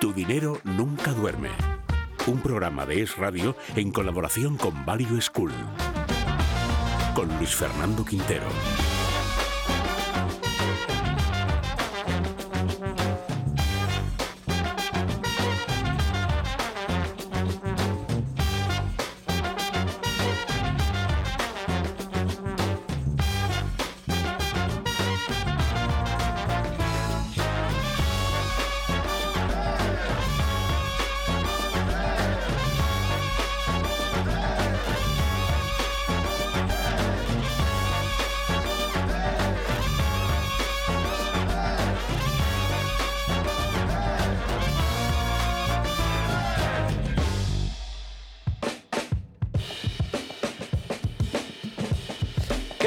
Tu dinero nunca duerme. Un programa de Es Radio en colaboración con Value School. Con Luis Fernando Quintero.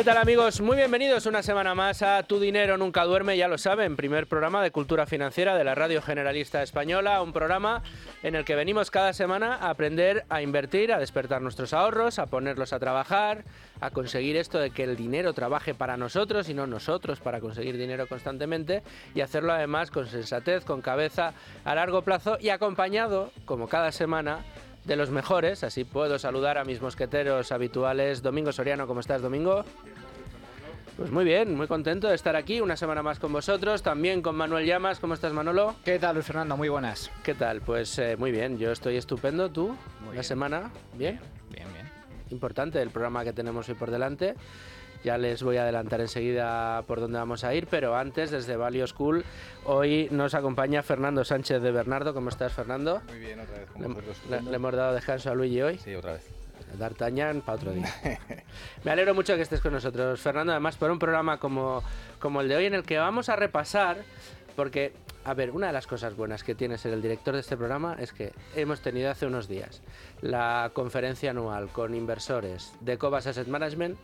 Tal amigos? Muy bienvenidos una semana más a Tu Dinero Nunca Duerme, ya lo saben, primer programa de cultura financiera de la Radio Generalista Española, un programa en el que venimos cada semana a aprender a invertir, a despertar nuestros ahorros, a ponerlos a trabajar, a conseguir esto de que el dinero trabaje para nosotros y no nosotros para conseguir dinero constantemente y hacerlo además con sensatez, con cabeza a largo plazo y acompañado, como cada semana, de los mejores. Así puedo saludar a mis mosqueteros habituales. Domingo Soriano, ¿cómo estás, Domingo? Pues muy bien, muy contento de estar aquí una semana más con vosotros, también con Manuel Llamas. ¿Cómo estás, Manolo? ¿Qué tal, Luis Fernando? Muy buenas. ¿Qué tal? Pues eh, muy bien, yo estoy estupendo. ¿Tú? Muy ¿La bien. semana? ¿Bien? Bien, bien. Importante el programa que tenemos hoy por delante. Ya les voy a adelantar enseguida por dónde vamos a ir, pero antes, desde Value School, hoy nos acompaña Fernando Sánchez de Bernardo. ¿Cómo estás, Fernando? Muy bien, otra vez Le, le- le hemos dado descanso a Luigi hoy. Sí, otra vez. D'Artagnan para otro día. Me alegro mucho que estés con nosotros, Fernando, además por un programa como, como el de hoy en el que vamos a repasar, porque, a ver, una de las cosas buenas que tiene ser el director de este programa es que hemos tenido hace unos días la conferencia anual con inversores de Cobas Asset Management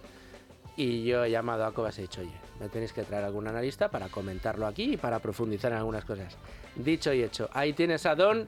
y yo he llamado a Cobas y he dicho, oye, me tenéis que traer algún analista para comentarlo aquí y para profundizar en algunas cosas. Dicho y hecho, ahí tienes a Don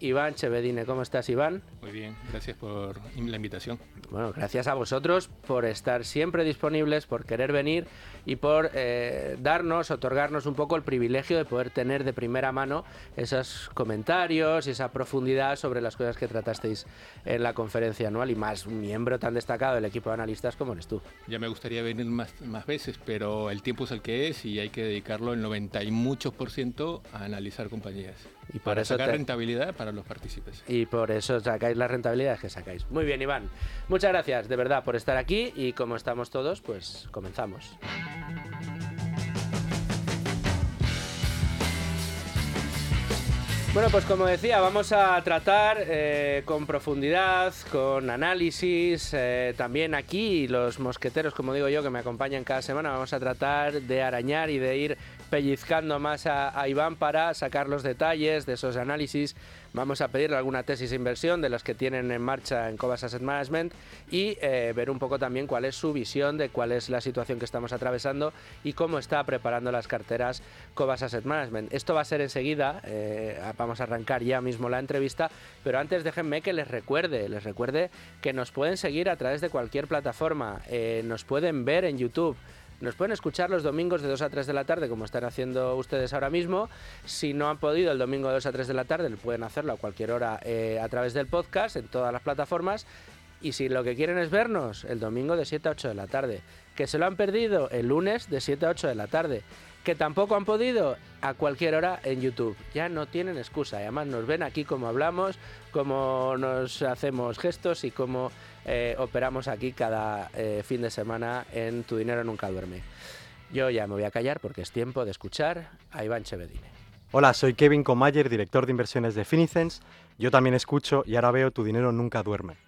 Iván Chevedine. ¿Cómo estás, Iván? Muy bien, gracias por la invitación. Bueno, gracias a vosotros por estar siempre disponibles, por querer venir y por eh, darnos, otorgarnos un poco el privilegio de poder tener de primera mano esos comentarios y esa profundidad sobre las cosas que tratasteis en la conferencia anual y más un miembro tan destacado del equipo de analistas como eres tú. Ya me gustaría venir más, más veces, pero el tiempo es el que es y hay que dedicarlo el 90 y muchos por ciento a analizar compañías. Y para eso sacar te- rentabilidad para los partícipes. Y por eso sacáis las rentabilidades que sacáis. Muy bien, Iván. Muchas gracias, de verdad, por estar aquí y como estamos todos, pues comenzamos. Bueno, pues como decía, vamos a tratar eh, con profundidad, con análisis, eh, también aquí los mosqueteros, como digo yo, que me acompañan cada semana, vamos a tratar de arañar y de ir pellizcando más a, Iván para sacar los detalles de esos análisis. Vamos a pedirle alguna tesis de inversión de las que tienen en marcha en Cobas Asset Management y eh, ver un poco también cuál es su visión de cuál es la situación que estamos atravesando y cómo está preparando las carteras Cobas Asset Management. Esto va a ser enseguida, eh, vamos a arrancar ya mismo la entrevista, pero antes déjenme que les recuerde, les recuerde que nos pueden seguir a través de cualquier plataforma, eh, nos pueden ver en YouTube. Nos pueden escuchar los domingos de 2 a 3 de la tarde, como están haciendo ustedes ahora mismo. Si no han podido el domingo de 2 a 3 de la tarde, pueden hacerlo a cualquier hora eh, a través del podcast, en todas las plataformas. Y si lo que quieren es vernos, el domingo de 7 a 8 de la tarde. Que se lo han perdido el lunes de 7 a 8 de la tarde. Que tampoco han podido a cualquier hora en YouTube. Ya no tienen excusa. Además nos ven aquí como hablamos, cómo nos hacemos gestos y cómo eh, operamos aquí cada eh, fin de semana en Tu Dinero Nunca Duerme. Yo ya me voy a callar porque es tiempo de escuchar a Iván Chevedine. Hola, soy Kevin Comayer, director de inversiones de Finicens. Yo también escucho y ahora veo Tu dinero nunca duerme.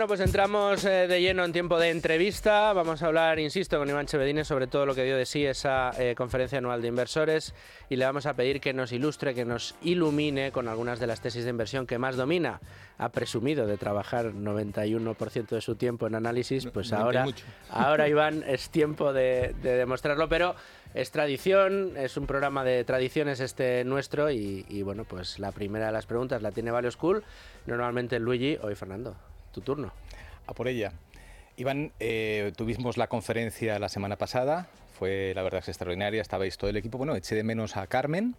Bueno, pues entramos eh, de lleno en tiempo de entrevista. Vamos a hablar, insisto, con Iván Chevedines sobre todo lo que dio de sí esa eh, conferencia anual de inversores y le vamos a pedir que nos ilustre, que nos ilumine con algunas de las tesis de inversión que más domina. Ha presumido de trabajar 91% de su tiempo en análisis, pues ahora, ahora Iván, es tiempo de, demostrarlo, pero es tradición, es un programa de tradiciones este nuestro y, y bueno, pues la primera de las preguntas la tiene Valio School, normalmente Luigi, hoy Fernando tu turno. A por ella. Iván, eh, tuvimos la conferencia la semana pasada, fue la verdad que extraordinaria, estabais todo el equipo. Bueno, eché de menos a Carmen,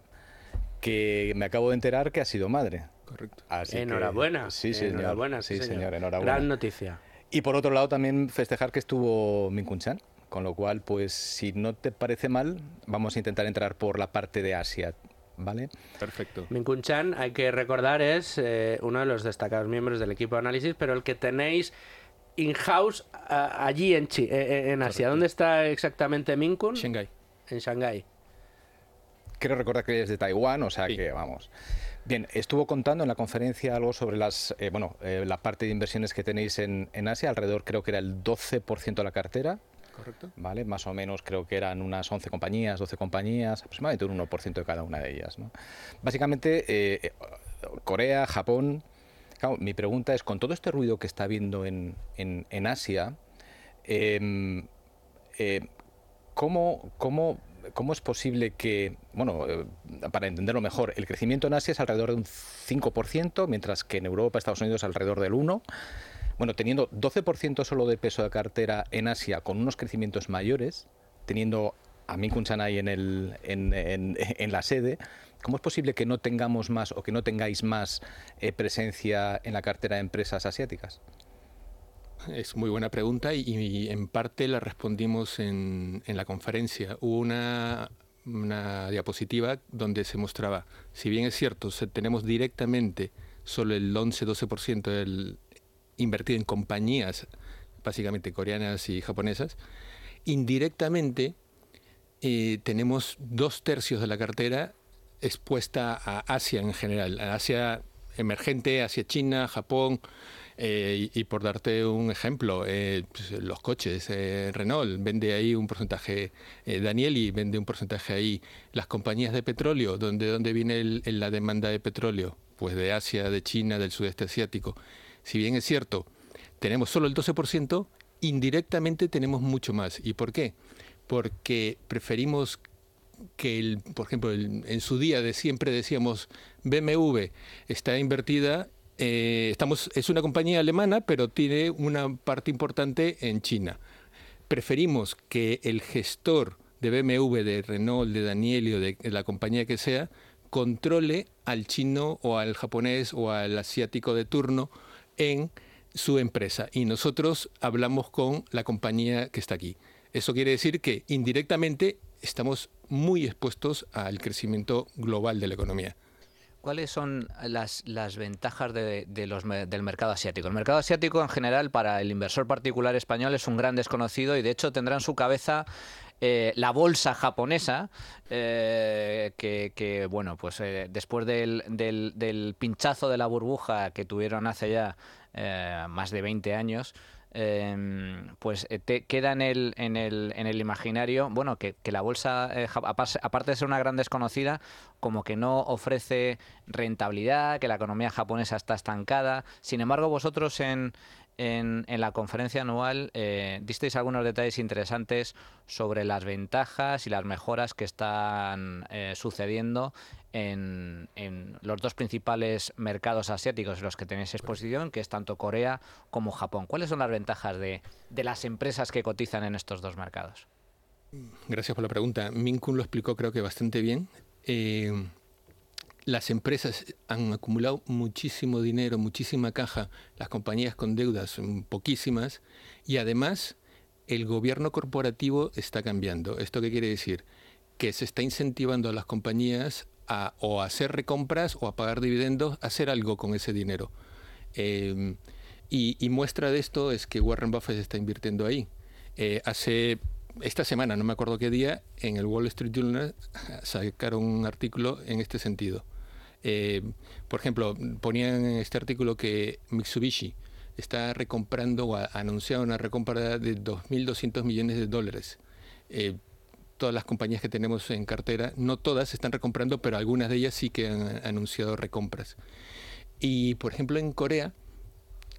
que me acabo de enterar que ha sido madre. Correcto. enhorabuena. sí, señor. Enhorabuena, sí, señor. enhorabuena. Gran noticia. Y por otro lado también festejar que estuvo Minkunchan, con lo cual, pues si no te parece mal, vamos a intentar entrar por la parte de Asia. ¿Vale? Perfecto. Minkun Chan, hay que recordar, es eh, uno de los destacados miembros del equipo de análisis, pero el que tenéis in-house allí en, eh, eh, en Asia. ¿Dónde está exactamente Minkun? Shanghai. En Shanghái. Quiero recordar que es de Taiwán, o sea que vamos. Bien, estuvo contando en la conferencia algo sobre las, bueno, la parte de inversiones que tenéis en, en Asia, alrededor creo que era el 12% de la cartera, Correcto. ¿Vale? Más o menos creo que eran unas 11 compañías, 12 compañías, aproximadamente un 1% de cada una de ellas. Básicamente, eh, Corea, Japón. mi pregunta es: con todo este ruido que está habiendo en, en, Asia, em, eh, ¿cómo, cómo, cómo, es posible que, bueno, eh, para entenderlo mejor, el crecimiento en Asia es alrededor de un 5%, mientras que en Europa, Estados Unidos, alrededor del 1%? Bueno, teniendo 12% solo de peso de cartera en Asia con unos crecimientos mayores, teniendo a Minkun Chanay en, en, la sede, ¿cómo es posible que no tengamos más o que no tengáis más eh, presencia en la cartera de empresas asiáticas? Es muy buena pregunta y, en parte la respondimos en, la conferencia. Hubo una, diapositiva donde se mostraba, si bien es cierto, tenemos directamente solo el 11-12% del, invertido en compañías básicamente coreanas y japonesas, indirectamente eh, tenemos dos tercios de la cartera expuesta a Asia en general, a Asia emergente, Asia China, Japón, eh, y, por darte un ejemplo, eh, pues, los coches, Renault vende ahí un porcentaje, Danieli vende un porcentaje ahí, las compañías de petróleo, ¿dónde, viene la demanda de petróleo? Pues de Asia, de China, del sudeste asiático si bien es cierto, tenemos solo el 12%, indirectamente tenemos mucho más. ¿Y por qué? Porque preferimos que, el, por ejemplo, en su día de siempre decíamos BMW está invertida, eh, estamos, es una compañía alemana, pero tiene una parte importante en China. Preferimos que el gestor de BMW, de Renault, de Danielio, de la compañía que sea, controle al chino o al japonés o al asiático de turno en su empresa y nosotros hablamos con la compañía que está aquí. Eso quiere decir que indirectamente estamos muy expuestos al crecimiento global de la economía. ¿Cuáles son las, las ventajas de, los, del mercado asiático? El mercado asiático en general para el inversor particular español es un gran desconocido y de hecho tendrá en su cabeza eh, la bolsa japonesa, eh, que, bueno, pues eh, después del, del, pinchazo de la burbuja que tuvieron hace ya más de 20 años, em, pues te queda en el, en el, en el imaginario, bueno, que, que la bolsa, aparte de ser una gran desconocida, como que no ofrece rentabilidad, que la economía japonesa está estancada. Sin embargo, vosotros en, en, la conferencia anual eh, disteis algunos detalles interesantes sobre las ventajas y las mejoras que están eh, sucediendo en, los dos principales mercados asiáticos en los que tenéis exposición, que es tanto Corea como Japón. ¿Cuáles son las ventajas de, las empresas que cotizan en estos dos mercados? Gracias por la pregunta. Minkun lo explicó creo que bastante bien. Eh, las empresas han acumulado muchísimo dinero, muchísima caja, las compañías con deudas poquísimas y además el gobierno corporativo está cambiando. ¿Esto qué quiere decir? Que se está incentivando a las compañías a o a hacer recompras o a pagar dividendos, a hacer algo con ese dinero. Eh, y, muestra de esto es que Warren Buffett está invirtiendo ahí. Eh, hace esta semana, no me acuerdo qué día, en el Wall Street Journal sacaron un artículo en este sentido. Eh, por ejemplo, ponían en este artículo que Mitsubishi está recomprando o ha anunciado una recompra de 2.200 millones de dólares. Eh, todas las compañías que tenemos en cartera, no todas están recomprando, pero algunas de ellas sí que han anunciado recompras. Y, por ejemplo, en Corea,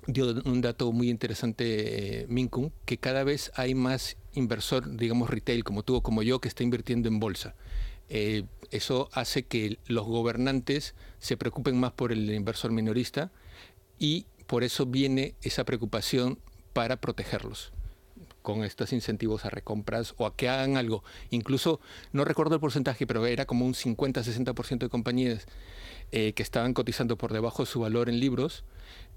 dio un dato muy interesante eh, Minkun, que cada vez hay más inversor, digamos retail, como tú o como yo, que está invirtiendo en bolsa. Eh, eso hace que los gobernantes se preocupen más por el inversor minorista y por eso viene esa preocupación para protegerlos con estos incentivos a recompras o a que hagan algo. Incluso, no recuerdo el porcentaje, pero era como un 50-60% de compañías eh, que estaban cotizando por debajo de su valor en libros,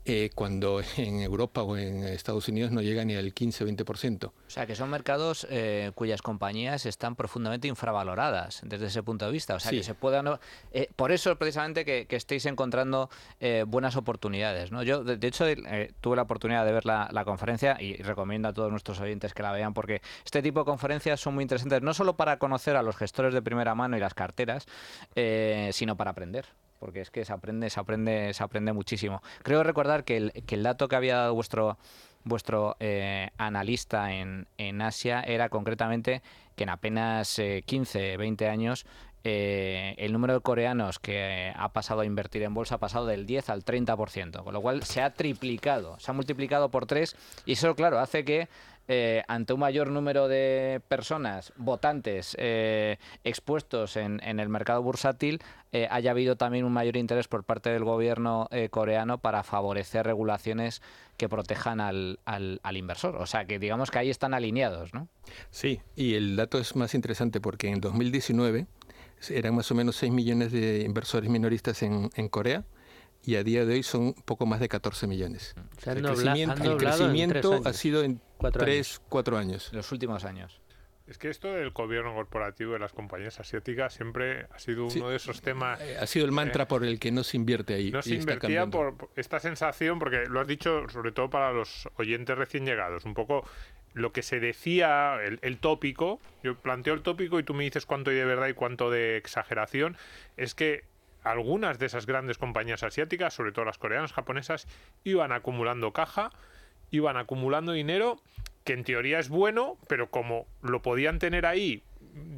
eh, cuando en Europa o en Estados Unidos no llega ni al 15-20%. O sea, que son mercados eh, cuyas compañías están profundamente infravaloradas desde ese punto de vista. O sea, que se puedan... Eh, por eso, precisamente, que, estéis encontrando buenas oportunidades. ¿no? Yo, de, hecho, tuve la oportunidad de ver la, conferencia y recomiendo a todos nuestros oyentes que la vean porque este tipo de conferencias son muy interesantes, no solo para conocer a los gestores de primera mano y las carteras, sino para aprender porque es que se aprende, se aprende, se aprende muchísimo. Creo recordar que el, dato que había dado vuestro vuestro eh, analista en, Asia era concretamente que en apenas 15, eh, 20 años eh, el número de coreanos que ha pasado a invertir en bolsa ha pasado del 10 al 30%, con lo cual se ha triplicado, se ha multiplicado por tres y eso, claro, hace que eh, ante un mayor número de personas, votantes, eh, expuestos en, el mercado bursátil, eh, haya habido también un mayor interés por parte del gobierno coreano para favorecer regulaciones que protejan al, al, inversor. O sea, que digamos que ahí están alineados, ¿no? Sí, y el dato es más interesante porque en 2019 eran más o menos 6 millones de inversores minoristas en, en Corea y a día de hoy son poco más de 14 millones. el, crecimiento, ha sido en cuatro 3, 4 años. Los últimos años. Es que esto del gobierno corporativo de las compañías asiáticas siempre ha sido uno de esos temas. Eh, ha sido el mantra eh, por el que no se invierte ahí. No se invertía por esta sensación, porque lo has dicho sobre todo para los oyentes recién llegados, un poco lo que se decía, el, el, tópico, yo planteo el tópico y tú me dices cuánto hay de verdad y cuánto de exageración, es que algunas de esas grandes compañías asiáticas, sobre todo las coreanas, japonesas, iban acumulando caja, iban acumulando dinero, que en teoría es bueno, pero como lo podían tener ahí,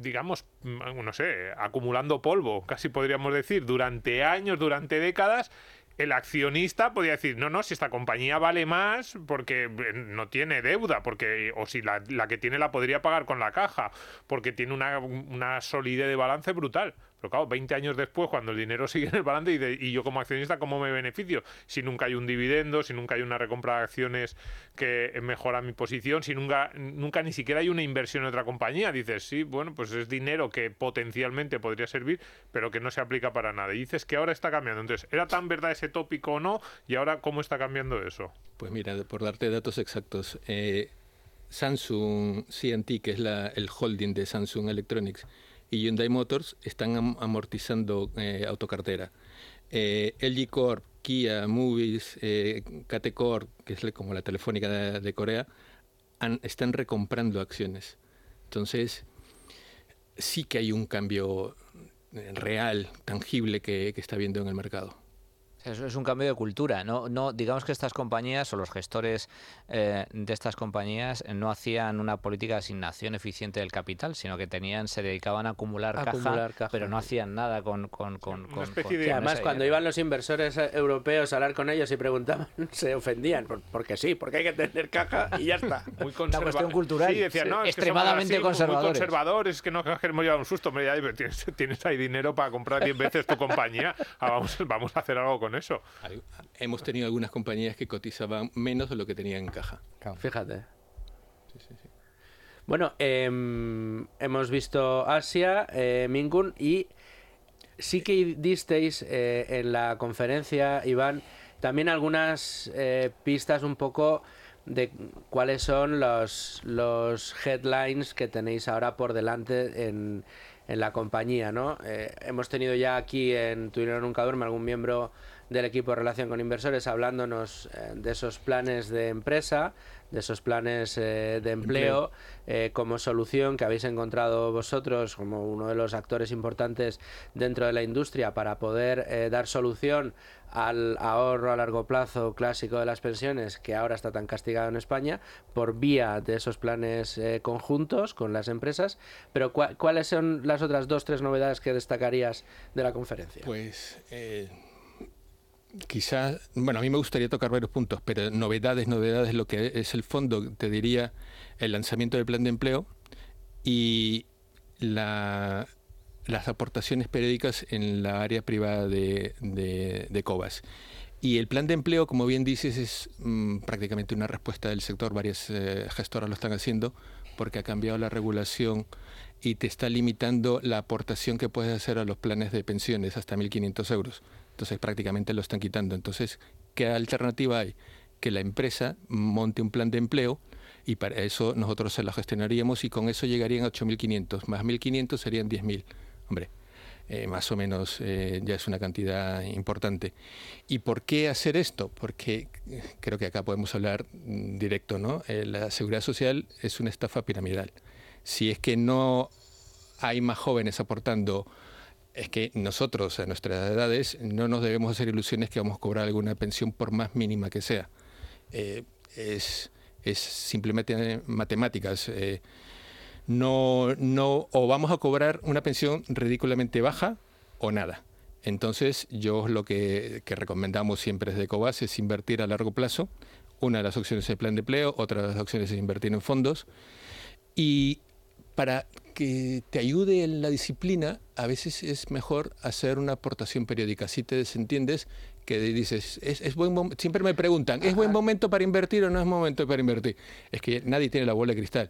digamos, mm, no sé, acumulando polvo, casi podríamos decir, durante años, durante décadas, el accionista podía decir, no, no, si esta compañía vale más porque eh, no tiene deuda, porque o si la, la que tiene la podría pagar con la caja, porque tiene una, una solidez de balance brutal. Pero claro, 20 años después, cuando el dinero sigue en el balance y, yo como accionista, ¿cómo me beneficio? Si nunca hay un dividendo, si nunca hay una recompra de acciones que mejora mi posición, si nunca, nunca ni siquiera hay una inversión en otra compañía. Dices, sí, bueno, pues es dinero que potencialmente podría servir, pero que no se aplica para nada. Y dices que ahora está cambiando. Entonces, ¿era tan verdad ese tópico o no? ¿Y ahora cómo está cambiando eso? Pues mira, por darte datos exactos, eh, Samsung CNT, que es la, el holding de Samsung Electronics, y Hyundai Motors están amortizando eh, autocartera. Eh, LG Corp, Kia, Movies, eh, KT Corp, que es como la telefónica de, Corea, están recomprando acciones. Entonces, sí que hay un cambio eh, real, tangible que, que está viendo en el mercado. Eso es un cambio de cultura. No, no, digamos que estas compañías o los gestores eh, de estas compañías no hacían una política de asignación eficiente del capital, sino que tenían, se dedicaban a acumular, caja, pero no hacían nada con, con, con, además cuando iban los inversores eh, europeos a hablar con ellos y preguntaban, se ofendían, porque sí, porque hay que tener caja y ya está. Muy una cuestión cultural. Sí, decían, no, es extremadamente que conservadores. Muy conservadores, que no que hemos llevado un susto. tienes, tienes ahí dinero para comprar 10 veces tu compañía. Ah, vamos, vamos a hacer algo con eso. Hemos tenido algunas compañías que cotizaban menos de lo que tenían en caja. Fíjate. Bueno, em, hemos visto Asia, eh, Mingun y sí que disteis eh, en la conferencia, Iván, también algunas eh, pistas un poco de cuáles son los, los headlines que tenéis ahora por delante en, en la compañía, ¿no? Eh, hemos tenido ya aquí en Twitter Nunca Duerme algún miembro del equipo de relación con inversores hablándonos eh, de esos planes de empresa, de esos planes eh, de empleo, eh, como solución que habéis encontrado vosotros como uno de los actores importantes dentro de la industria para poder dar solución al ahorro a largo plazo clásico de las pensiones que ahora está tan castigado en España por vía de esos planes conjuntos con las empresas. Pero ¿cuáles son las otras dos, tres novedades que destacarías de la conferencia? Pues quizás, bueno, a mí me gustaría tocar varios puntos, pero novedades, novedades, lo que es el fondo, te diría el lanzamiento del plan de empleo y la, las aportaciones periódicas en la área privada de, de, COBAS. Y el plan de empleo, como bien dices, es mm, prácticamente una respuesta del sector. Varias eh, gestoras lo están haciendo porque ha cambiado la regulación y te está limitando la aportación que puedes hacer a los planes de pensiones hasta 1.500 euros. Entonces prácticamente lo están quitando. Entonces, ¿qué alternativa hay? Que la empresa monte un plan de empleo y para eso nosotros se la gestionaríamos y con eso llegarían a 8.500. Más 1.500 serían 10.000. Hombre, eh, más o menos eh, ya es una cantidad importante. ¿Y por qué hacer esto? Porque eh, creo que acá podemos hablar mm, directo, ¿no? la seguridad social es una estafa piramidal. Si es que no hay más jóvenes aportando es que nosotros a nuestras edades no nos debemos hacer ilusiones que vamos a cobrar alguna pensión por más mínima que sea. Eh, es, simplemente matemáticas. Eh, no, no, o vamos a cobrar una pensión ridículamente baja o nada. Entonces, yo lo que, recomendamos siempre desde COBAS es invertir a largo plazo. Una de las opciones es el plan de empleo, otra de las opciones es invertir en fondos. Y para que te ayude en la disciplina, a veces es mejor hacer una aportación periódica. Si te desentiendes, que dices, es, buen siempre me preguntan, ¿es buen momento para invertir o no es momento para invertir? Es que nadie tiene la bola de cristal.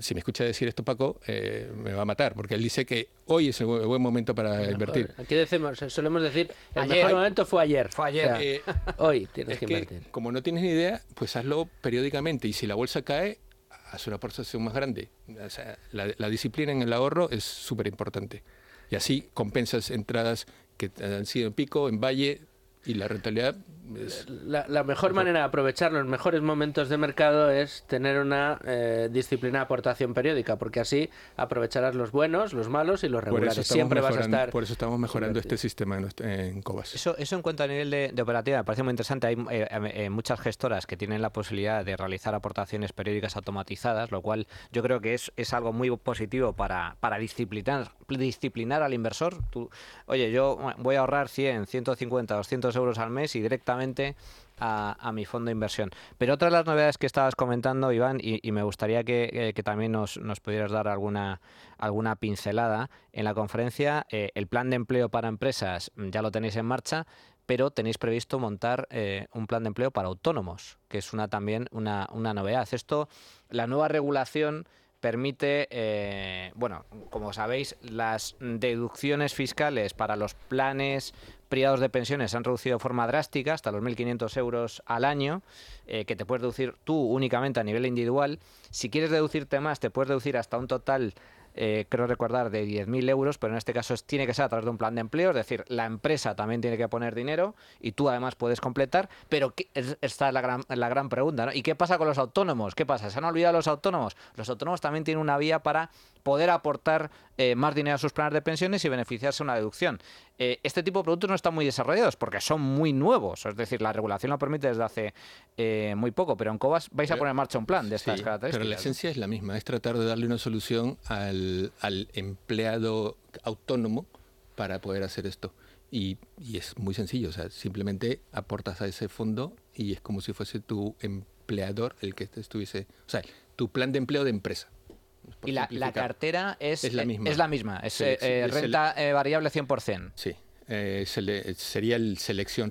Si me escucha decir esto Paco, eh, me va a matar, porque él dice que hoy es el buen momento para invertir. Aquí decimos, solemos decir, el mejor momento fue ayer. Fue ayer. Eh, hoy tienes que invertir. Como no tienes ni idea, pues hazlo periódicamente y si la bolsa cae, hace una aportación más grande. la, disciplina en el ahorro es súper importante. Y así compensas entradas que han sido en pico, en valle, y la rentabilidad la, mejor manera de aprovechar los mejores momentos de mercado es tener una eh, disciplina de aportación periódica, porque así aprovecharás los buenos, los malos y los regulares. Siempre vas a estar. Por eso estamos mejorando este sistema en, en, Cobas. Eso, eso en cuanto a nivel de, operativa me parece muy interesante. Hay eh, eh, muchas gestoras que tienen la posibilidad de realizar aportaciones periódicas automatizadas, lo cual yo creo que es, es algo muy positivo para, para disciplinar, disciplinar al inversor. Tú, oye, yo voy a ahorrar 100, 150, 200 euros al mes y directamente a, mi fondo de inversión. Pero otra de las novedades que estabas comentando, Iván, y, me gustaría que, también nos, pudieras dar alguna, alguna pincelada, en la conferencia eh, el plan de empleo para empresas ya lo tenéis en marcha, pero tenéis previsto montar eh, un plan de empleo para autónomos, que es una también una, una novedad. Esto, la nueva regulación permite, eh, bueno, como sabéis, las deducciones fiscales para los planes privados de pensiones se han reducido de forma drástica, hasta los 1.500 euros al año, eh, que te puedes deducir tú únicamente a nivel individual. Si quieres deducirte más, te puedes deducir hasta un total eh, creo recordar, de 10.000 euros, pero en este caso tiene que ser a través de un plan de empleo, es decir, la empresa también tiene que poner dinero y tú además puedes completar, pero esta es la gran, la gran pregunta, ¿no? ¿Y qué pasa con los autónomos? ¿Qué pasa? ¿Se han olvidado los autónomos? Los autónomos también tienen una vía para poder aportar eh, más dinero a sus planes de pensiones y beneficiarse de una deducción. Eh, este tipo de productos no están muy desarrollados porque son muy nuevos, es decir, la regulación lo permite desde hace eh, muy poco, pero en Cobas vais a poner en marcha un plan de estas características. Pero la esencia es la misma, es tratar de darle una solución al, empleado autónomo para poder hacer esto. Y, y, es muy sencillo, o sea, simplemente aportas a ese fondo y es como si fuese tu empleador el que estuviese, o sea, tu plan de empleo de empresa. Y la, cartera es, es la misma. Es la misma, es, eh, renta eh, variable 100%. Sí, eh, sería el selección,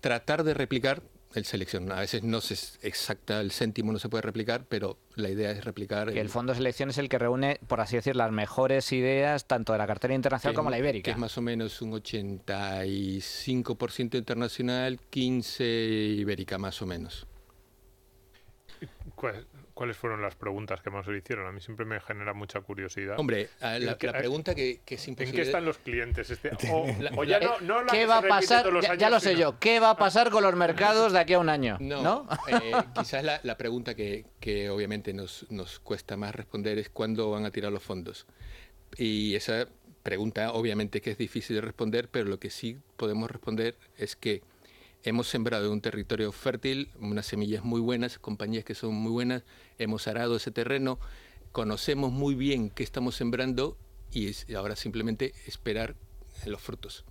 tratar de replicar el selección. A veces no se exacta el céntimo, no se puede replicar, pero la idea es replicar. Que el Fondo de Selección es el que reúne, por así decir, las mejores ideas tanto de la cartera internacional como la ibérica. Que es más o menos un 85% internacional, 15% ibérica, más o menos. ¿Cuáles fueron las preguntas que más le hicieron? A mí siempre me genera mucha curiosidad. Hombre, la, pregunta que, es imposible... ¿En qué están los clientes? Este, o, ya no, no ¿Qué va a pasar? ya, lo sé yo. ¿Qué va a pasar con los mercados de aquí a un año? No, eh, quizás la, la, pregunta que, que obviamente nos, nos cuesta más responder es cuándo van a tirar los fondos. Y esa pregunta obviamente que es difícil de responder, pero lo que sí podemos responder es que hemos sembrado un territorio fértil, unas semillas muy buenas, compañías que son muy buenas, hemos arado ese terreno, conocemos muy bien qué estamos sembrando y ahora simplemente esperar los frutos.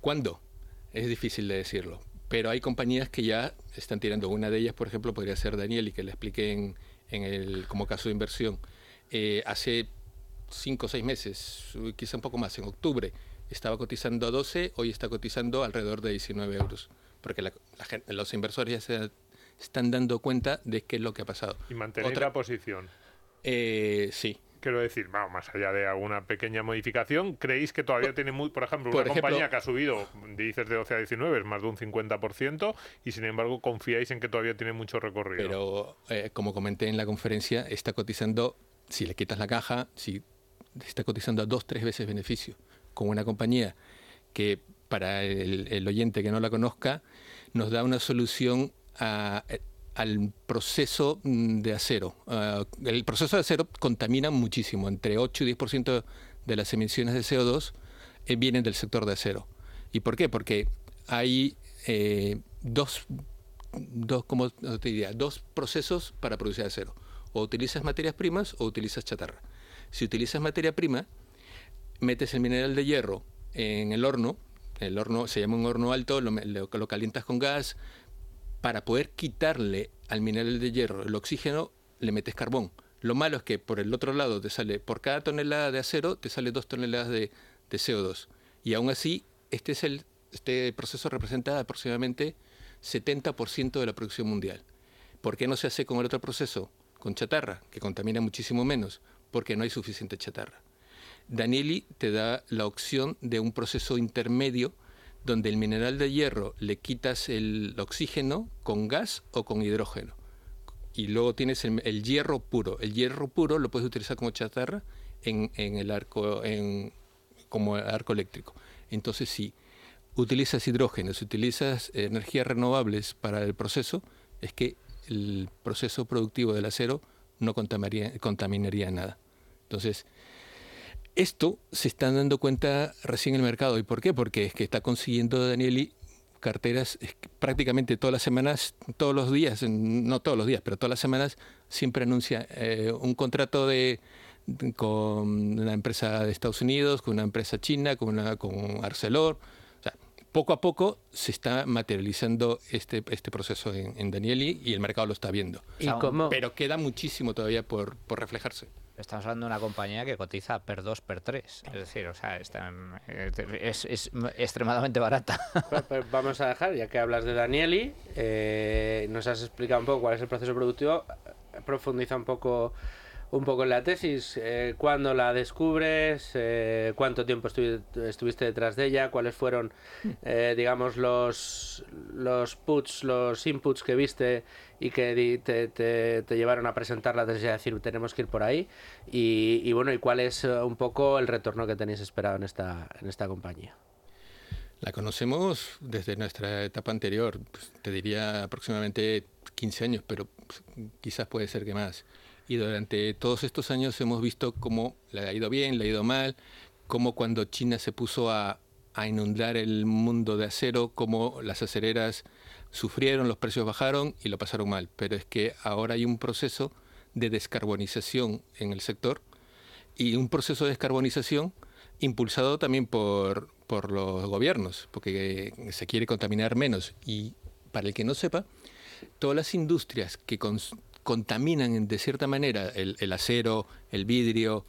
¿Cuándo? Es difícil de decirlo, pero hay compañías que ya están tirando. Una de ellas, por ejemplo, podría ser Daniel y que le expliqué en, el, como caso de inversión. Eh, hace cinco o seis meses, quizá un poco más, en octubre, estaba cotizando a 12, hoy está cotizando alrededor de 19 euros, porque los inversores ya se están dando cuenta de qué es lo que ha pasado. ¿Y mantener la posición? Eh, sí. Quiero decir, vamos, más allá de alguna pequeña modificación, ¿creéis que todavía tiene muy, por ejemplo, una compañía que ha subido, dices de 12 a 19, es más de un 50%, y sin embargo confiáis en que todavía tiene mucho recorrido? Pero, eh, como comenté en la conferencia, está cotizando, si le quitas la caja, si está cotizando a dos, tres veces beneficio con una compañía que para el, oyente que no la conozca nos da una solución al proceso de acero. Ah, el proceso de acero contamina muchísimo, entre 8 y 10% de las emisiones de CO2 eh, vienen del sector de acero. ¿Y por qué? Porque hay eh, dos, dos, ¿cómo te diría? dos procesos para producir acero. O utilizas materias primas o utilizas chatarra. Si utilizas materia prima, metes el mineral de hierro en el horno, el horno se llama un horno alto, lo, calientas con gas, para poder quitarle al mineral de hierro el oxígeno, le metes carbón. Lo malo es que por el otro lado te sale, por cada tonelada de acero, te sale dos toneladas de, CO2. Y aún así, este, es el, este proceso representa aproximadamente 70% de la producción mundial. ¿Por qué no se hace con el otro proceso? Con chatarra, que contamina muchísimo menos, porque no hay suficiente chatarra. Danieli te da la opción de un proceso intermedio donde el mineral de hierro le quitas el oxígeno con gas o con hidrógeno. Y luego tienes el, hierro puro. El hierro puro lo puedes utilizar como chatarra en, el arco, en, como arco eléctrico. Entonces, si utilizas hidrógeno, si utilizas energías renovables para el proceso, es que el proceso productivo del acero no contaminaría, contaminaría nada. Entonces, esto se están dando cuenta recién en el mercado. ¿Y por qué? Porque es que está consiguiendo Danieli carteras prácticamente todas las semanas, todos los días, no todos los días, pero todas las semanas siempre anuncia eh, un contrato de, con una empresa de Estados Unidos, con una empresa china, con, una, con Arcelor. O sea, poco a poco se está materializando este, este proceso en, en Danieli y el mercado lo está viendo. Pero queda muchísimo todavía por, por reflejarse. Estamos hablando de una compañía que cotiza per 2, per 3. Es decir, o sea, es, es, extremadamente barata. Vamos a dejar, ya que hablas de Danieli, eh, nos has explicado un poco cuál es el proceso productivo, profundiza un poco un poco en la tesis, eh, cuándo la descubres, eh, cuánto tiempo estuviste detrás de ella, cuáles fueron, eh, digamos, los, puts, los inputs que viste y que te, te, llevaron a presentar la tesis y a decir tenemos que ir por ahí y, bueno, y cuál es un poco el retorno que tenéis esperado en esta, en esta compañía. La conocemos desde nuestra etapa anterior, pues, te diría aproximadamente 15 años, pero pues, quizás puede ser que más y durante todos estos años hemos visto cómo le ha ido bien, le ha ido mal, cómo cuando China se puso a, inundar el mundo de acero, cómo las acereras sufrieron, los precios bajaron y lo pasaron mal. Pero es que ahora hay un proceso de descarbonización en el sector y un proceso de descarbonización impulsado también por, por los gobiernos, porque se quiere contaminar menos. Y para el que no sepa, todas las industrias que, contaminan de cierta manera el, acero, el vidrio,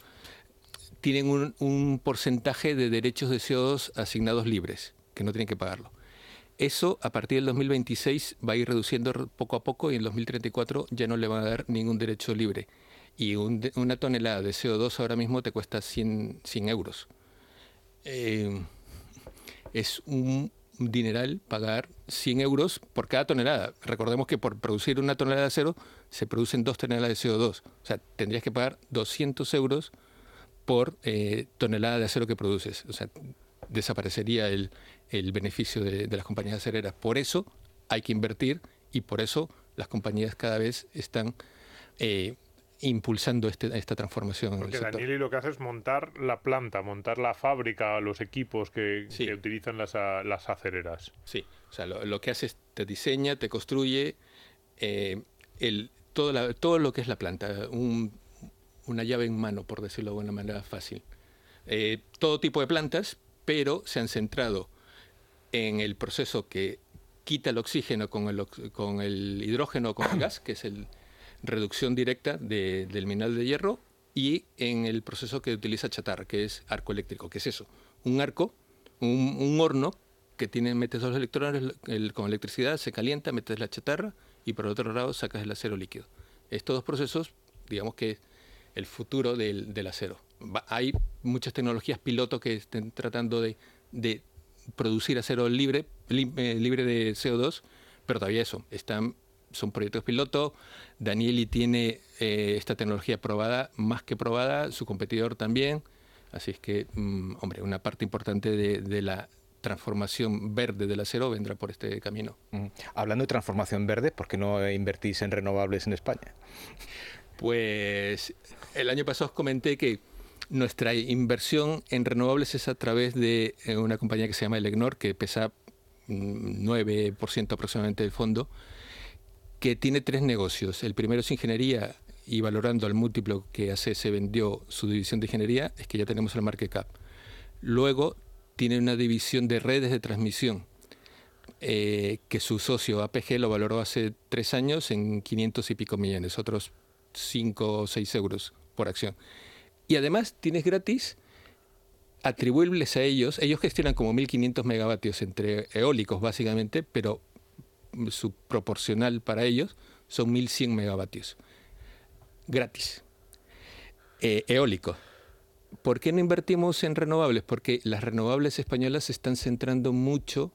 tienen un, porcentaje de derechos de CO2 asignados libres, que no tienen que pagarlo. Eso a partir del 2026 va a ir reduciendo poco a poco y en 2034 ya no le van a dar ningún derecho libre. Y una tonelada de CO2 ahora mismo te cuesta 100, 100 euros. Eh, es un dineral pagar 100 euros por cada tonelada. Recordemos que por producir una tonelada de acero se producen dos toneladas de CO2. O sea, tendrías que pagar 200 euros por eh, tonelada de acero que produces. O sea, desaparecería el, el beneficio de, las compañías acereras. Por eso hay que invertir y por eso las compañías cada vez están eh, impulsando este, esta transformación. Porque Danieli lo que hace es montar la planta, montar la fábrica, los equipos que, utilizan las, las, acereras. Sí, o sea, lo, que hace es te diseña, te construye eh, el, todo, todo lo que es la planta, una llave en mano, por decirlo de una manera fácil. Eh, todo tipo de plantas, pero se han centrado en el proceso que quita el oxígeno con el, con el hidrógeno con el gas, que es el reducción directa del mineral de hierro, y en el proceso que utiliza chatarra, que es arco eléctrico, que es eso, un arco, un, horno que tiene, metes dos electrones con electricidad, se calienta, metes la chatarra y por otro lado sacas el acero líquido. Estos dos procesos, digamos que el futuro del, acero. hay muchas tecnologías piloto que estén tratando de, de producir acero libre, eh, libre de CO2, pero todavía eso, están, son proyectos piloto. Danieli tiene eh, esta tecnología probada, más que probada, su competidor también. Así es que, mm, hombre, una parte importante de, la transformación verde del acero vendrá por este camino. Mm. Hablando de transformación verde, ¿por qué no invertís en renovables en España? Pues el año pasado os comenté que nuestra inversión en renovables es a través de eh, una compañía que se llama Elecnor, que pesa 9% mm, aproximadamente del fondo, que tiene tres negocios. El primero es ingeniería y valorando al múltiplo que hace se vendió su división de ingeniería, es que ya tenemos el market cap. Luego tiene una división de redes de transmisión, eh, que su socio APG lo valoró hace tres años en 500 y pico millones, otros 5 o 6 euros por acción. Y además tienes gratis atribuibles a ellos. Ellos gestionan como 1500 megavatios entre eólicos básicamente, pero su proporcional para ellos son 1100 megavatios. Gratis. Eh, eólico. ¿Por qué no invertimos en renovables? Porque las renovables españolas se están centrando mucho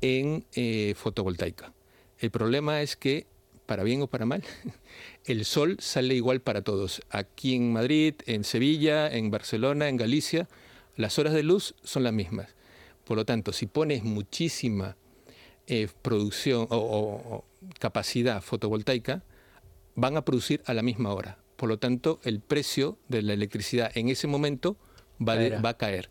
en eh, fotovoltaica. El problema es que para bien o para mal, el sol sale igual para todos. Aquí en Madrid, en Sevilla, en Barcelona, en Galicia, las horas de luz son las mismas. Por lo tanto, si pones muchísima eh, producción o, capacidad fotovoltaica, van a producir a la misma hora. Por lo tanto, el precio de la electricidad en ese momento va, a caer.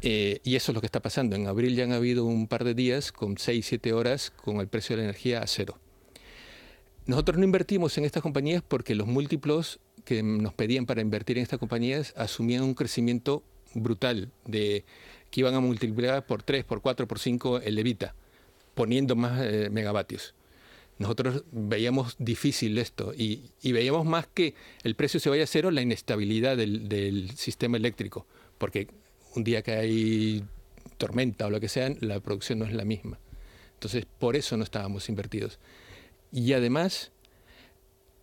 Eh, y eso es lo que está pasando. En abril ya han habido un par de días con 6-7 horas con el precio de la energía a cero. Nosotros no invertimos en estas compañías porque los múltiplos que nos pedían para invertir en estas compañías asumían un crecimiento brutal, de que iban a multiplicar por 3, por 4, por 5 el Evita, poniendo más eh, megavatios. Nosotros veíamos difícil esto y, veíamos más que el precio se vaya a cero la inestabilidad del, del sistema eléctrico, porque un día que hay tormenta o lo que sea, la producción no es la misma. Entonces, por eso no estábamos invertidos. Y además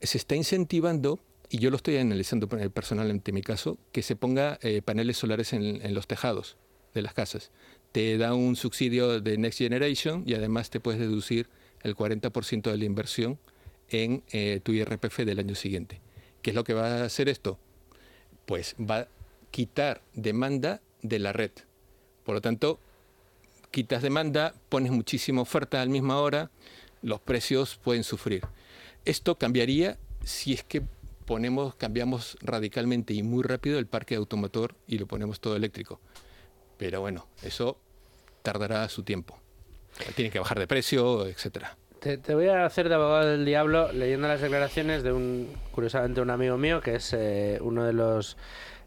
se está incentivando, y yo lo estoy analizando personalmente en mi caso, que se ponga eh, paneles solares en, los tejados de las casas. Te da un subsidio de Next Generation y además te puedes deducir el 40% de la inversión en eh, tu IRPF del año siguiente. ¿Qué es lo que va a hacer esto? Pues va a quitar demanda de la red. Por lo tanto, quitas demanda, pones muchísima oferta a la misma hora, los precios pueden sufrir. Esto cambiaría si es que ponemos, cambiamos radicalmente y muy rápido el parque automotor y lo ponemos todo eléctrico. Pero bueno, eso tardará su tiempo. Tiene que bajar de precio, etcétera. Te, voy a hacer de abogado del diablo leyendo las declaraciones de un, curiosamente, un amigo mío que es eh, uno de los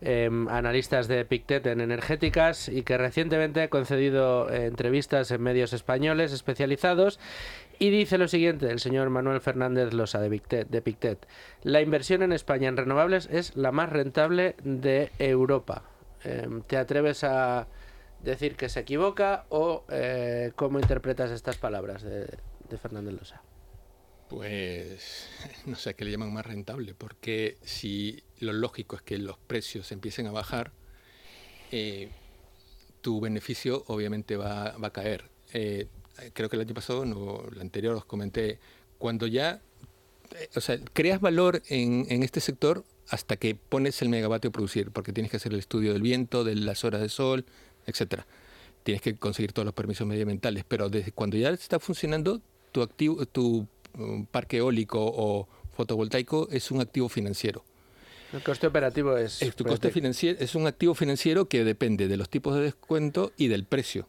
em, analistas de Pictet en energéticas y que recientemente ha concedido eh, entrevistas en medios españoles especializados y dice lo siguiente el señor Manuel Fernández Losa de Pictet, de Pictet. La inversión en España en renovables es la más rentable de Europa. Em, ¿Te atreves a decir que se equivoca o eh, cómo interpretas estas palabras de, de Fernández Losa? Pues no sé qué le llaman más rentable, porque si lo lógico es que los precios empiecen a bajar, eh, tu beneficio obviamente va, va a caer. Eh, creo que el año pasado, no, el anterior os comenté, cuando ya, eh, o sea, creas valor en, en este sector hasta que pones el megavatio a producir, porque tienes que hacer el estudio del viento, de las horas de sol, etcétera. Tienes que conseguir todos los permisos medioambientales, pero desde cuando ya está funcionando, tu activo, tu um, parque eólico o fotovoltaico es un activo financiero. El coste operativo es... Es, tu coste financiero, es un activo financiero que depende de los tipos de descuento y del precio.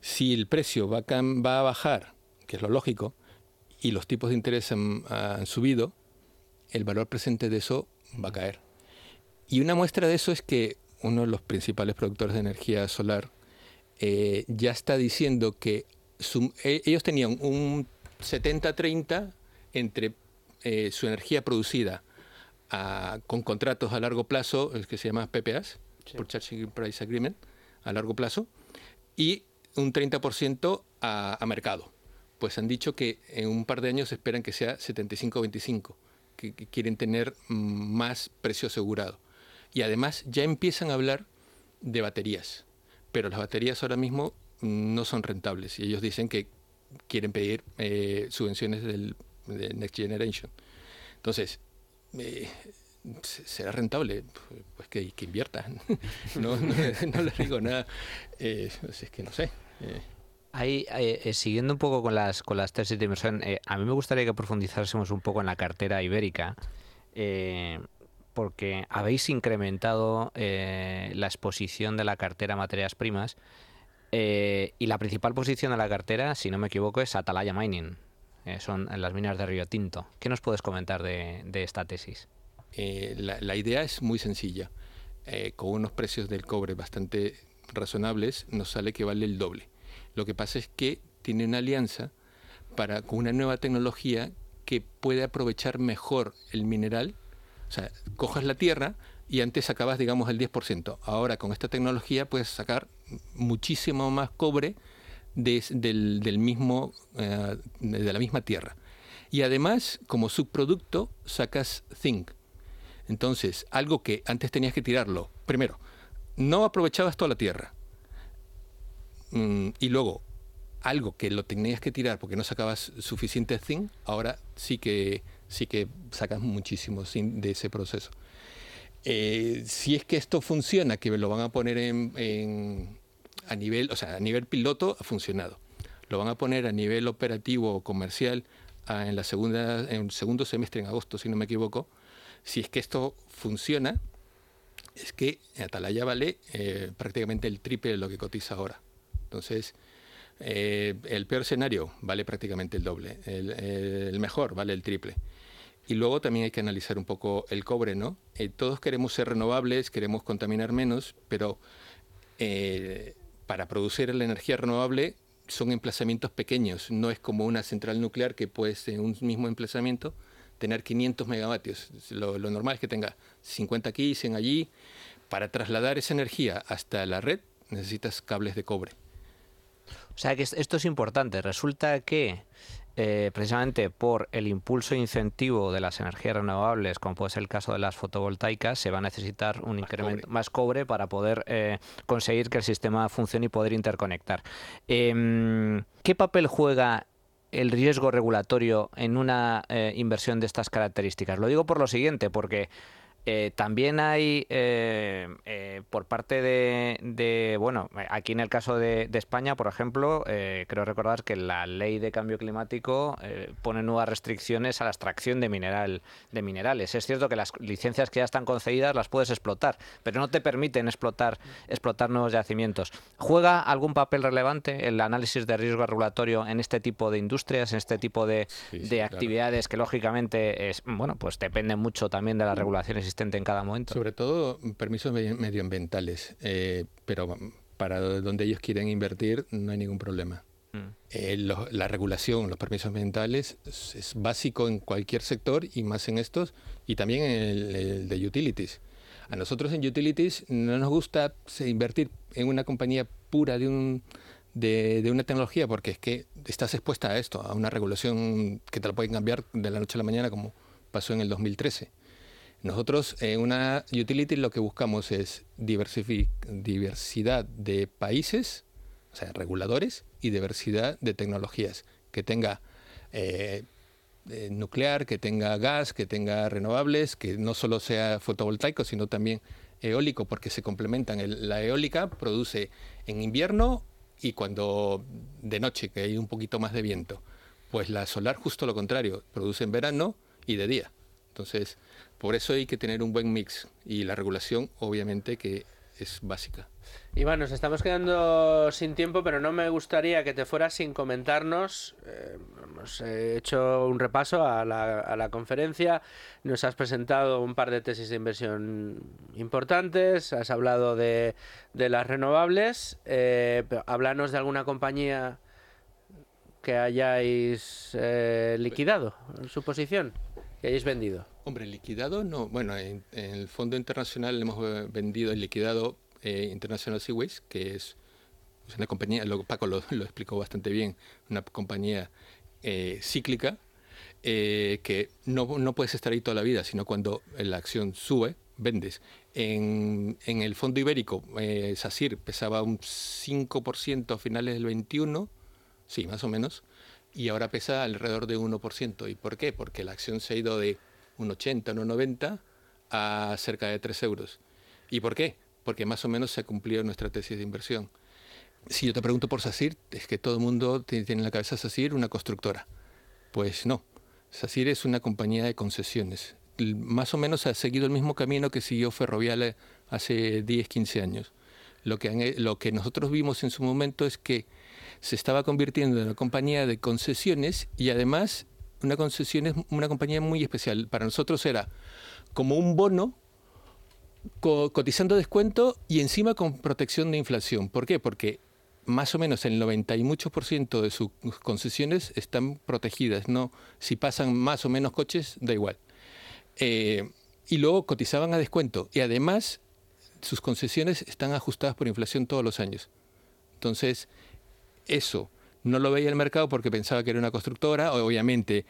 Si el precio va a, cam- va a bajar, que es lo lógico, y los tipos de interés han, han subido, el valor presente de eso va a caer. Y una muestra de eso es que uno de los principales productores de energía solar eh, ya está diciendo que su- e- ellos tenían un 70-30 entre eh, su energía producida a- con contratos a largo plazo, el que se llama PPAs, Purchasing Price Agreement, a largo plazo, y un 30% a, a mercado. Pues han dicho que en un par de años esperan que sea 75-25, que, que quieren tener mm, más precio asegurado. Y además ya empiezan a hablar de baterías, pero las baterías ahora mismo no son rentables y ellos dicen que quieren pedir eh, subvenciones del, de Next Generation. Entonces, eh, se- ¿será rentable? Pues que, inviertan. no, no, no les digo nada. Eh, pues es que no sé. Ahí, siguiendo un poco con las, con las tesis de a mí me gustaría que profundizásemos un poco en la cartera ibérica, porque habéis incrementado eh, la exposición de la cartera a materias primas eh, y la principal posición de la cartera, si no me equivoco, es Atalaya Mining. eh, son las minas de Río Tinto. ¿Qué nos puedes comentar de, esta tesis? Eh, la, idea es muy sencilla. Con unos precios del cobre bastante razonables, nos sale que vale el doble. Lo que pasa es que tiene una alianza para, con una nueva tecnología que puede aprovechar mejor el mineral. O sea, cojas la tierra y antes sacabas, digamos, el 10%. Ahora con esta tecnología puedes sacar muchísimo más cobre de- del, mismo, eh, de la misma tierra. Y además, como subproducto, sacas zinc. Entonces, algo que antes tenías que tirarlo, primero, no aprovechabas toda la tierra. Mm, y luego, algo que lo tenías que tirar porque no sacabas suficiente zinc, ahora sí que, sí que sacas muchísimo de ese proceso. Eh, si es que esto funciona, que lo van a poner en, en- a nivel, o sea, a nivel piloto, ha funcionado. Lo van a poner a nivel operativo o comercial ah, en la segunda, en el segundo semestre, en agosto, si no me equivoco. Si es que esto funciona, es que Atalaya vale eh, prácticamente el triple de lo que cotiza ahora. Entonces, eh, el peor escenario vale prácticamente el doble. El, mejor vale el triple. Y luego también hay que analizar un poco el cobre, ¿no? Eh, todos queremos ser renovables, queremos contaminar menos, pero eh, para producir la energía renovable son emplazamientos pequeños. No es como una central nuclear que puede en un mismo emplazamiento tener 500 megavatios. Lo, lo normal es que tenga 50 aquí, 100 allí. Para trasladar esa energía hasta la red necesitas cables de cobre. O sea que es- esto es importante. Resulta que eh, precisamente por el impulso e incentivo de las energías renovables, como puede ser el caso de las fotovoltaicas, se va a necesitar un incremento más cobre para poder eh, conseguir que el sistema funcione y poder interconectar. Em, ¿Qué papel juega el riesgo regulatorio en una eh, inversión de estas características? Lo digo por lo siguiente, porque eh, también hay eh, eh, por parte de, de, bueno, aquí en el caso de, de España, por ejemplo, eh, creo recordar que la ley de cambio climático pone nuevas restricciones a la extracción de mineral de minerales. Es cierto que las licencias que ya están concedidas las puedes explotar, pero no te permiten explotar explotar nuevos yacimientos. ¿Juega algún papel relevante el análisis de riesgo regulatorio en este tipo de industrias, en este tipo de, Sí, sí, de claro. actividades que lógicamente es, bueno, pues dependen mucho también de la regulación en cada momento? Sobre todo permisos me- medioambientales, eh, pero para donde ellos quieren invertir no hay ningún problema. Mm. Eh, lo- la regulación, los permisos ambientales es, es básico en cualquier sector y más en estos y también en el, el de utilities. A nosotros en utilities no nos gusta invertir en una compañía pura de un de, una tecnología porque es que estás expuesta a esto, a una regulación que te la pueden cambiar de la noche a la mañana como pasó en el 2013. Nosotros en una utility lo que buscamos es diversidad de países, o sea, reguladores, y diversidad de tecnologías, que tenga eh, eh, nuclear, que tenga gas, que tenga renovables, que no solo sea fotovoltaico, sino también eólico, porque se complementan. la eólica produce en invierno y cuando de noche, que hay un poquito más de viento. Pues la solar justo lo contrario, produce en verano y de día. Entonces, por eso hay que tener un buen mix y la regulación obviamente que es básica. Iván, nos estamos quedando sin tiempo, pero no me gustaría que te fueras sin comentarnos. Eh, hemos hecho un repaso a la, conferencia, nos has presentado un par de tesis de inversión importantes, has hablado de, las renovables, eh, háblanos de alguna compañía que hayáis eh, liquidado en su posición, que hayáis vendido. Hombre, liquidado no. Bueno, en, el Fondo Internacional hemos eh, vendido y liquidado eh, International Seaways, que es una compañía, lo, Paco lo, explicó bastante bien, una compañía eh, cíclica, que no, no, puedes estar ahí toda la vida, sino cuando la acción sube, vendes. En, en el Fondo Ibérico, SACIR pesaba un 5% a finales del 21, sí, más o menos, y ahora pesa alrededor de 1%. ¿Y por qué? Porque la acción se ha ido de un 80, un 90 a cerca de 3 euros. ¿Y por qué? Porque más o menos se ha cumplido nuestra tesis de inversión. Si yo te pregunto por SACIR, es que todo el mundo tiene en la cabeza SACIR una constructora. Pues no, SACIR es una compañía de concesiones. Más o menos ha seguido el mismo camino que siguió Ferrovial hace 10, 15 años. Lo que, lo que nosotros vimos en su momento es que se estaba convirtiendo en una compañía de concesiones y además una concesión es una compañía muy especial. Para nosotros era como un bono cotizando descuento y encima con protección de inflación. ¿Por qué? Porque más o menos el 90 y por ciento de sus concesiones están protegidas. No, si pasan más o menos coches, da igual. Eh, y luego cotizaban a descuento. Y además, sus concesiones están ajustadas por inflación todos los años. Entonces, eso no lo veía el mercado porque pensaba que era una constructora. Obviamente,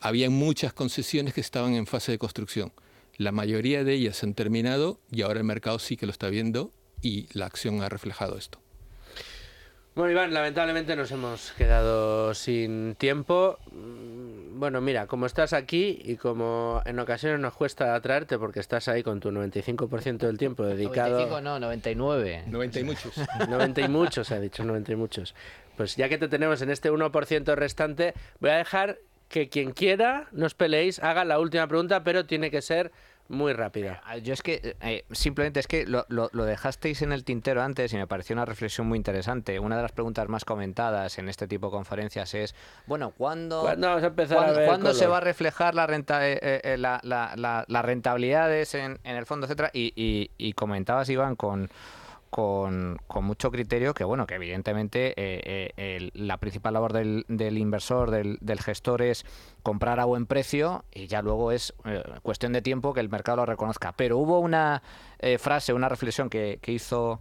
había muchas concesiones que estaban en fase de construcción. La mayoría de ellas han terminado y ahora el mercado sí que lo está viendo y la acción ha reflejado esto. Bueno, Iván, lamentablemente nos hemos quedado sin tiempo. Mm, bueno, mira, como estás aquí y como en ocasiones nos cuesta atraerte porque estás ahí con tu 95% del tiempo dedicado... 95 no, 99. 90 y muchos. 90 y muchos, se ha dicho, 90 y muchos. Pues ya que te tenemos en este 1% restante, voy a dejar que quien quiera, no os peleéis, haga la última pregunta, pero tiene que ser muy rápida. Eh, yo es que eh, simplemente es que lo, dejasteis en el tintero antes y me pareció una reflexión muy interesante. Una de las preguntas más comentadas en este tipo de conferencias es, bueno, ¿cuándo, ¿cuándo, se va a reflejar la renta, eh, las rentabilidades en, el fondo, etcétera? y comentabas, Iván, con con, mucho criterio que, bueno, que evidentemente eh, eh, la principal labor del, inversor, del, gestor es comprar a buen precio y ya luego es eh, cuestión de tiempo que el mercado lo reconozca. Pero hubo una frase, una reflexión que, que hizo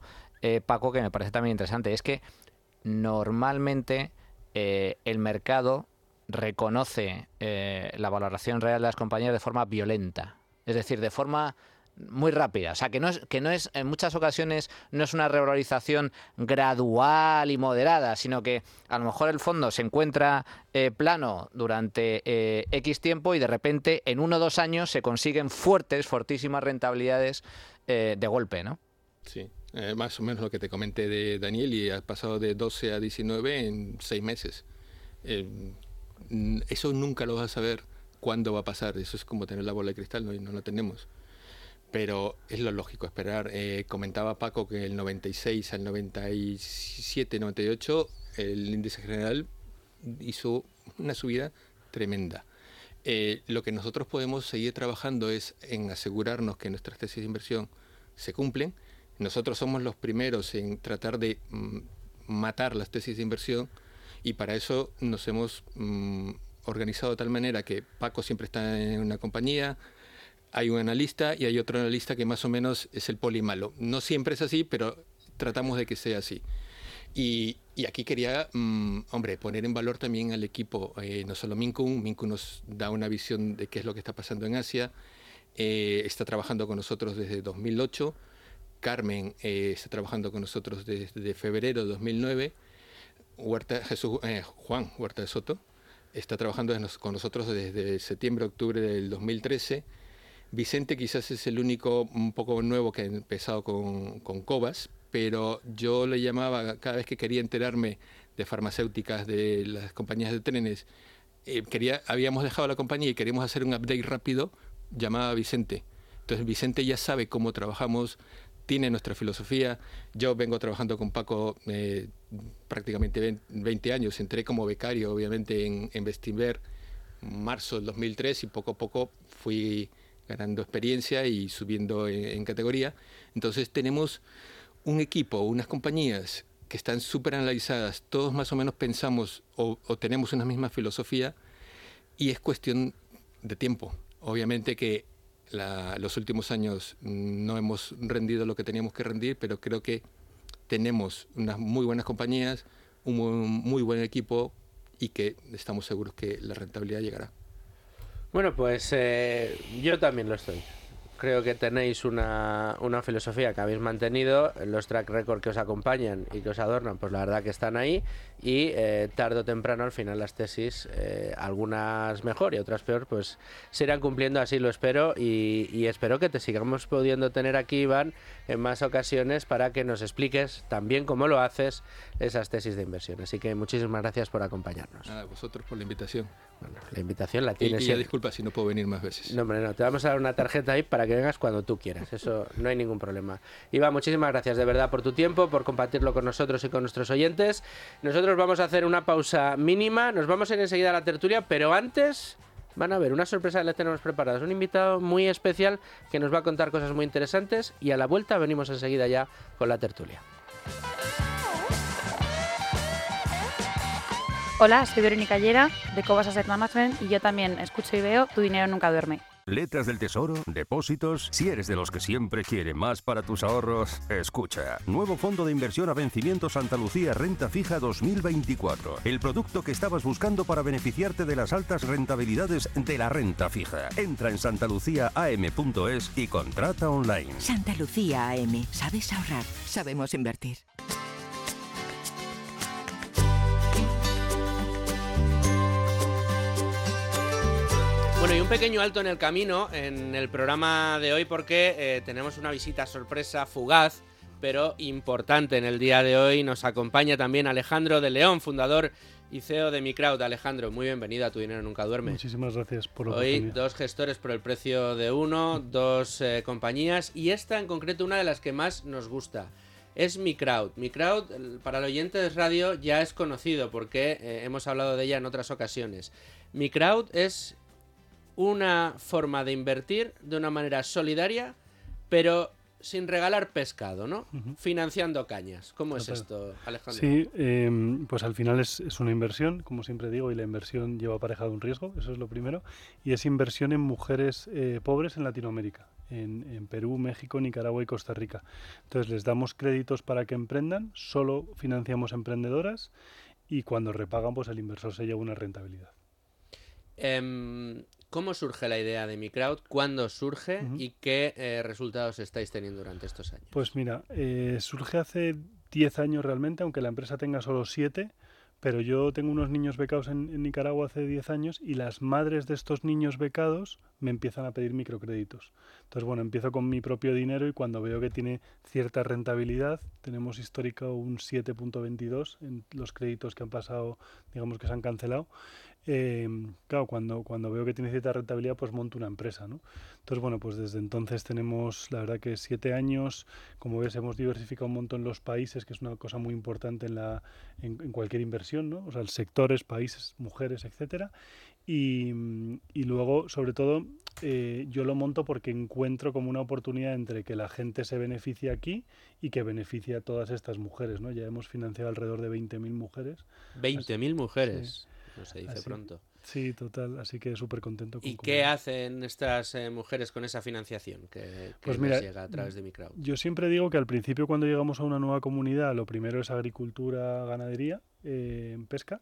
Paco que me parece también interesante, es que normalmente el mercado reconoce la valoración real de las compañías de forma violenta, es decir, de forma muy rápida. O sea, que no es, que no es, en muchas ocasiones no es una revalorización gradual y moderada, sino que a lo mejor el fondo se encuentra eh, plano durante eh, X tiempo y de repente en uno o dos años se consiguen fuertes, fortísimas rentabilidades eh, de golpe, ¿no? Sí. más o menos lo que te comenté de Daniel y ha pasado de 12 a 19 en seis meses. eso nunca lo vas a saber cuándo va a pasar. Eso es como tener la bola de cristal, no, no lo tenemos pero es lo lógico esperar. Eh, comentaba Paco que el 96 al 97, 98, el índice general hizo una subida tremenda. Eh, lo que nosotros podemos seguir trabajando es en asegurarnos que nuestras tesis de inversión se cumplen. Nosotros somos los primeros en tratar de mm, matar las tesis de inversión y para eso nos hemos mm, organizado de tal manera que Paco siempre está en una compañía, hay un analista y hay otro analista que más o menos es el poli malo. No siempre es así, pero tratamos de que sea así. Y, y aquí quería, mm, hombre, poner en valor también al equipo, eh, no solo Minkun, Minkun nos da una visión de qué es lo que está pasando en Asia, eh, está trabajando con nosotros desde 2008, Carmen eh, está trabajando con nosotros desde febrero de 2009, Huerta, Jesús, Juan Huerta de Soto está trabajando con nosotros desde septiembre-octubre del 2013, Vicente quizás es el único un poco nuevo que ha empezado con, con Cobas, pero yo le llamaba cada vez que quería enterarme de farmacéuticas, de las compañías de trenes, eh, quería, habíamos dejado la compañía y queríamos hacer un update rápido, llamaba a Vicente. Entonces Vicente ya sabe cómo trabajamos, tiene nuestra filosofía. Yo vengo trabajando con Paco eh, prácticamente 20 años, entré como becario obviamente en, en marzo del 2003 y poco a poco fui ganando experiencia y subiendo en categoría. Entonces tenemos un equipo, unas compañías que están súper analizadas, todos más o menos pensamos o, tenemos una misma filosofía y es cuestión de tiempo. Obviamente que los últimos años no hemos rendido lo que teníamos que rendir, pero creo que tenemos unas muy buenas compañías, un muy buen equipo y que estamos seguros que la rentabilidad llegará. Bueno, pues eh, yo también lo estoy creo que tenéis una, una, filosofía que habéis mantenido, los track record que os acompañan y que os adornan, pues la verdad que están ahí y eh, tarde o temprano al final las tesis, eh, algunas mejor y otras peor, pues se irán cumpliendo, así lo espero y, y, espero que te sigamos pudiendo tener aquí, Iván, en más ocasiones para que nos expliques también cómo lo haces esas tesis de inversión. Así que muchísimas gracias por acompañarnos. A vosotros por la invitación. Bueno, la invitación la tienes. Y, y disculpa si no puedo venir más veces. No, hombre, no, te vamos a dar una tarjeta ahí para que vengas cuando tú quieras. Eso no hay ningún problema. Iván, muchísimas gracias de verdad por tu tiempo, por compartirlo con nosotros y con nuestros oyentes. Nosotros vamos a hacer una pausa mínima, nos vamos a ir enseguida a la tertulia, pero antes van a ver una sorpresa que les tenemos preparadas. Un invitado muy especial que nos va a contar cosas muy interesantes y a la vuelta venimos enseguida ya con la tertulia. Hola, soy Verónica Llera de Cobas Asset Management y yo también escucho y veo Tu dinero nunca duerme. Letras del Tesoro, depósitos. Si eres de los que siempre quiere más para tus ahorros, escucha. Nuevo fondo de inversión a vencimiento Santa Lucía Renta Fija 2024. El producto que estabas buscando para beneficiarte de las altas rentabilidades de la renta fija. Entra en santaluciaam.es y contrata online. Santa Lucía AM. Sabes ahorrar. Sabemos invertir. Bueno, y un pequeño alto en el camino en el programa de hoy porque eh, tenemos una visita sorpresa fugaz, pero importante en el día de hoy. Nos acompaña también Alejandro de León, fundador y CEO de Microwd. Alejandro, muy bienvenido a Tu Dinero Nunca Duerme. Muchísimas gracias por la Hoy dos gestores por el precio de uno, dos eh, compañías y esta en concreto una de las que más nos gusta. Es Microwd. Microwd, para el oyente de radio, ya es conocido porque eh, hemos hablado de ella en otras ocasiones. Microwd es una forma de invertir de una manera solidaria, pero sin regalar pescado, ¿no? Financiando cañas. ¿Cómo es esto, Alejandro? Sí, em, pues al final es, una inversión, como siempre digo, y la inversión lleva aparejado un riesgo, eso es lo primero, y es inversión en mujeres eh, pobres en Latinoamérica, en, en, Perú, México, Nicaragua y Costa Rica. Entonces les damos créditos para que emprendan, solo financiamos emprendedoras y cuando repagan, pues el inversor se lleva una rentabilidad. Eh, ¿Cómo surge la idea de Microwd? ¿Cuándo surge? ¿Y qué eh, resultados estáis teniendo durante estos años? Pues mira, eh, surge hace 10 años realmente, aunque la empresa tenga solo 7, pero yo tengo unos niños becados en, Nicaragua hace 10 años y las madres de estos niños becados me empiezan a pedir microcréditos. Entonces, bueno, empiezo con mi propio dinero y cuando veo que tiene cierta rentabilidad, tenemos histórico un 7.22 en los créditos que han pasado, digamos que se han cancelado, Em, claro, cuando, cuando veo que tiene cierta rentabilidad, pues monto una empresa, ¿no? Entonces, bueno, pues desde entonces tenemos, la verdad que siete años, como ves, hemos diversificado un montón los países, que es una cosa muy importante en, la, en, cualquier inversión, ¿no? O sea, sectores, países, mujeres, etcétera. Y, y luego, sobre todo, eh, yo lo monto porque encuentro como una oportunidad entre que la gente se beneficie aquí y que beneficie a todas estas mujeres, ¿no? Ya hemos financiado alrededor de 20.000 mujeres. 20.000 mujeres se dice pronto. Sí, total, así que súper contento. ¿Y qué hacen estas eh, mujeres con esa financiación que, que Pues les llega a través de mi crowd? Yo siempre digo que al principio cuando llegamos a una nueva comunidad, lo primero es agricultura, ganadería, eh, pesca,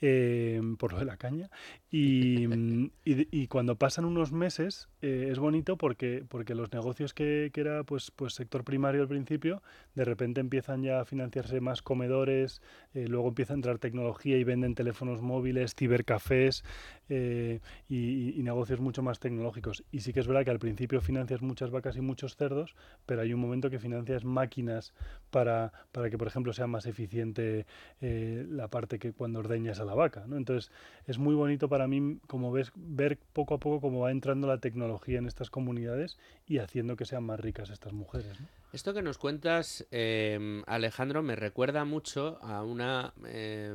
eh, por lo de la caña. Y, mm, y cuando pasan unos meses eh, es bonito porque, porque los negocios que, que era pues, pues sector primario al principio, de repente empiezan ya a financiarse más comedores, eh, luego empieza a entrar tecnología y venden teléfonos móviles, cibercafés eh, y, negocios mucho más tecnológicos. Y sí que es verdad que al principio financias muchas vacas y muchos cerdos, pero hay un momento que financias máquinas para, para que, por ejemplo, sea más eficiente eh, la parte que cuando ordeñas a la vaca. ¿no? Entonces, es muy bonito para mí, como ves, ver poco a poco cómo va entrando la tecnología en estas comunidades y haciendo que sean más ricas estas mujeres. Esto que nos cuentas, eh, Alejandro, me recuerda mucho a una eh,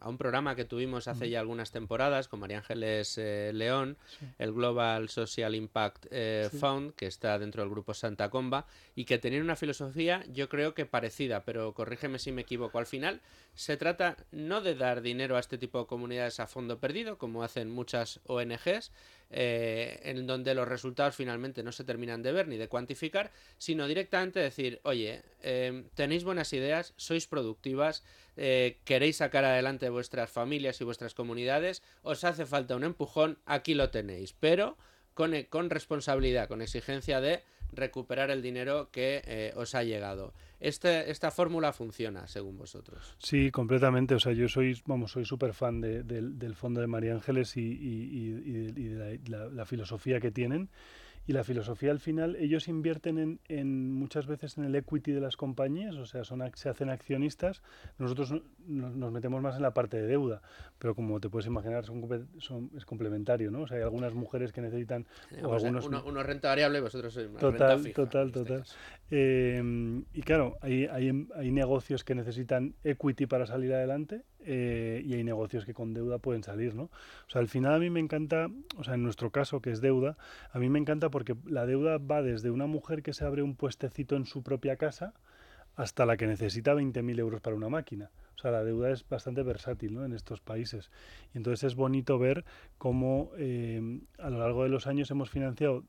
a un programa que tuvimos hace ya algunas temporadas con María Ángeles eh, León, Sí. el Global Social Impact eh, Sí. Fund, que está dentro del grupo Santa Comba, y que tenía una filosofía, yo creo que parecida, pero corrígeme si me equivoco. Al final, se trata no de dar dinero a este tipo de comunidades a fondo perdido, como hacen muchas ONGs, eh, en donde los resultados finalmente no se terminan de ver ni de cuantificar, sino directamente decir, oye, eh, tenéis buenas ideas, sois productivas, eh, queréis sacar adelante vuestras familias y vuestras comunidades, os hace falta un empujón, aquí lo tenéis, pero con, eh, con responsabilidad, con exigencia de recuperar el dinero que eh, os ha llegado. Este, esta fórmula funciona, según vosotros. Sí, completamente. O sea, yo soy, vamos, soy súper fan de- del, del fondo de María Ángeles y, y- y- de, y de la, la- la filosofía que tienen. Y la filosofía al final, ellos invierten en, en muchas veces en el equity de las compañías, o sea, son, se hacen accionistas. Nosotros no- nos, metemos más en la parte de deuda, pero como te puedes imaginar, son, son- es complementario, ¿no? O sea, hay algunas mujeres que necesitan... o algunos, uno, uno renta variable y vosotros sois más Total, renta fija. total, este total. Eh, y claro, hay, hay, hay negocios que necesitan equity para salir adelante eh, y hay negocios que con deuda pueden salir, ¿no? O sea, al final a mí me encanta, o sea, en nuestro caso, que es deuda, a mí me encanta porque la deuda va desde una mujer que se abre un puestecito en su propia casa hasta la que necesita 20.000 euros para una máquina. O sea, la deuda es bastante versátil ¿no? en estos países. Y entonces es bonito ver cómo eh, a lo largo de los años hemos financiado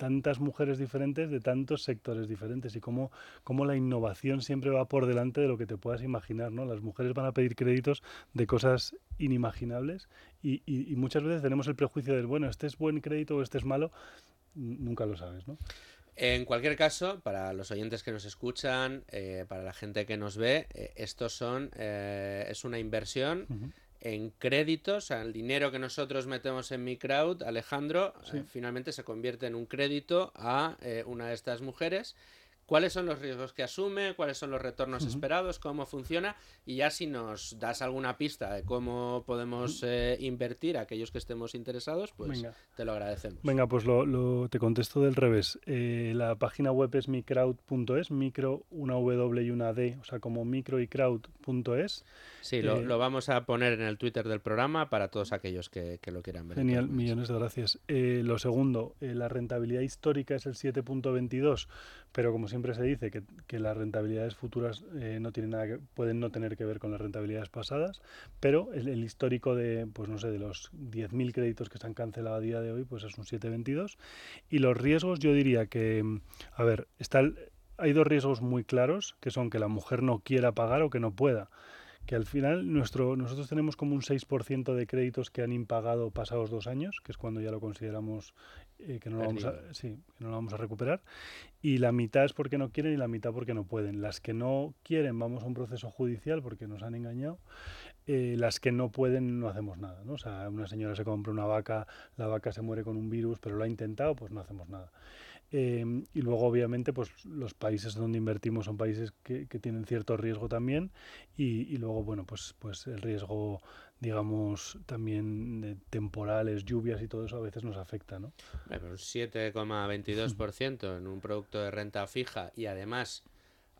tantas mujeres diferentes de tantos sectores diferentes y cómo, cómo la innovación siempre va por delante de lo que te puedas imaginar. ¿no? Las mujeres van a pedir créditos de cosas inimaginables y, y- y muchas veces tenemos el prejuicio del, bueno, este es buen crédito o este es malo. Nunca lo sabes, ¿no? En cualquier caso, para los oyentes que nos escuchan, eh, para la gente que nos ve, eh, estos son eh, es una inversión. En créditos, o sea, el dinero que nosotros metemos en mi crowd, Alejandro, Sí. eh, finalmente se convierte en un crédito a eh, una de estas mujeres. ¿Cuáles son los riesgos que asume? ¿Cuáles son los retornos esperados? ¿Cómo funciona? Y ya si nos das alguna pista de cómo podemos eh, invertir a aquellos que estemos interesados, pues Venga. te lo agradecemos. Venga, pues lo, lo- te contesto del revés. Eh, la página web es microwd.es, micro, una W y una D, o sea, como micro y crowd.es. Sí, lo, Eh, lo vamos a poner en el Twitter del programa para todos aquellos que, que lo quieran ver. Genial, millones de gracias. Eh, lo segundo, la rentabilidad histórica es el 7.22, pero como siempre se dice que, que las rentabilidades futuras eh, no tienen nada que, pueden no tener que ver con las rentabilidades pasadas, pero el, el histórico de, pues no sé, de los 10.000 créditos que se han cancelado a día de hoy, pues es un 7.22. Y los riesgos, yo diría que, a ver, está el- hay dos riesgos muy claros, que son que la mujer no quiera pagar o que no pueda que al final nuestro, nosotros tenemos como un 6% de créditos que han impagado pasados dos años, que es cuando ya lo consideramos eh, que, no lo vamos a, sí, que no lo vamos a recuperar, y la mitad es porque no quieren y la mitad porque no pueden. Las que no quieren vamos a un proceso judicial porque nos han engañado, eh, las que no pueden no hacemos nada. ¿no? O sea, una señora se compra una vaca, la vaca se muere con un virus, pero lo ha intentado, pues no hacemos nada. Eh, y luego, obviamente, pues los países donde invertimos son países que, que tienen cierto riesgo también. Y, y luego, bueno, pues, pues el riesgo, digamos, también de temporales, lluvias y todo eso a veces nos afecta, ¿no? Pero un 7,22% en un producto de renta fija y además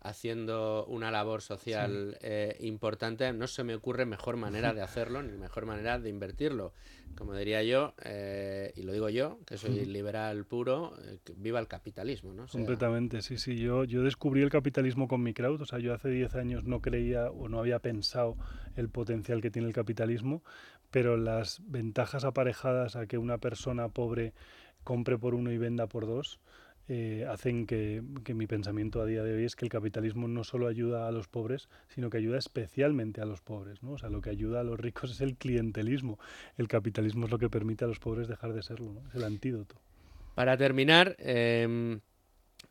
haciendo una labor social eh, importante, no se me ocurre mejor manera de hacerlo ni mejor manera de invertirlo. Como diría yo, eh, y lo digo yo, que soy liberal puro, eh, viva el capitalismo. ¿no? Completamente, sí, sí. Yo, yo descubrí el capitalismo con mi crowd, o sea, yo hace 10 años no creía o no había pensado el potencial que tiene el capitalismo, pero las ventajas aparejadas a que una persona pobre compre por uno y venda por dos, eh, hacen que, mi pensamiento a día de hoy es que el capitalismo no solo ayuda a los pobres, sino que ayuda especialmente a los pobres. ¿no? O sea, lo que ayuda a los ricos es el clientelismo. El capitalismo es lo que permite a los pobres dejar de serlo. ¿no? Es el antídoto. Para terminar, em,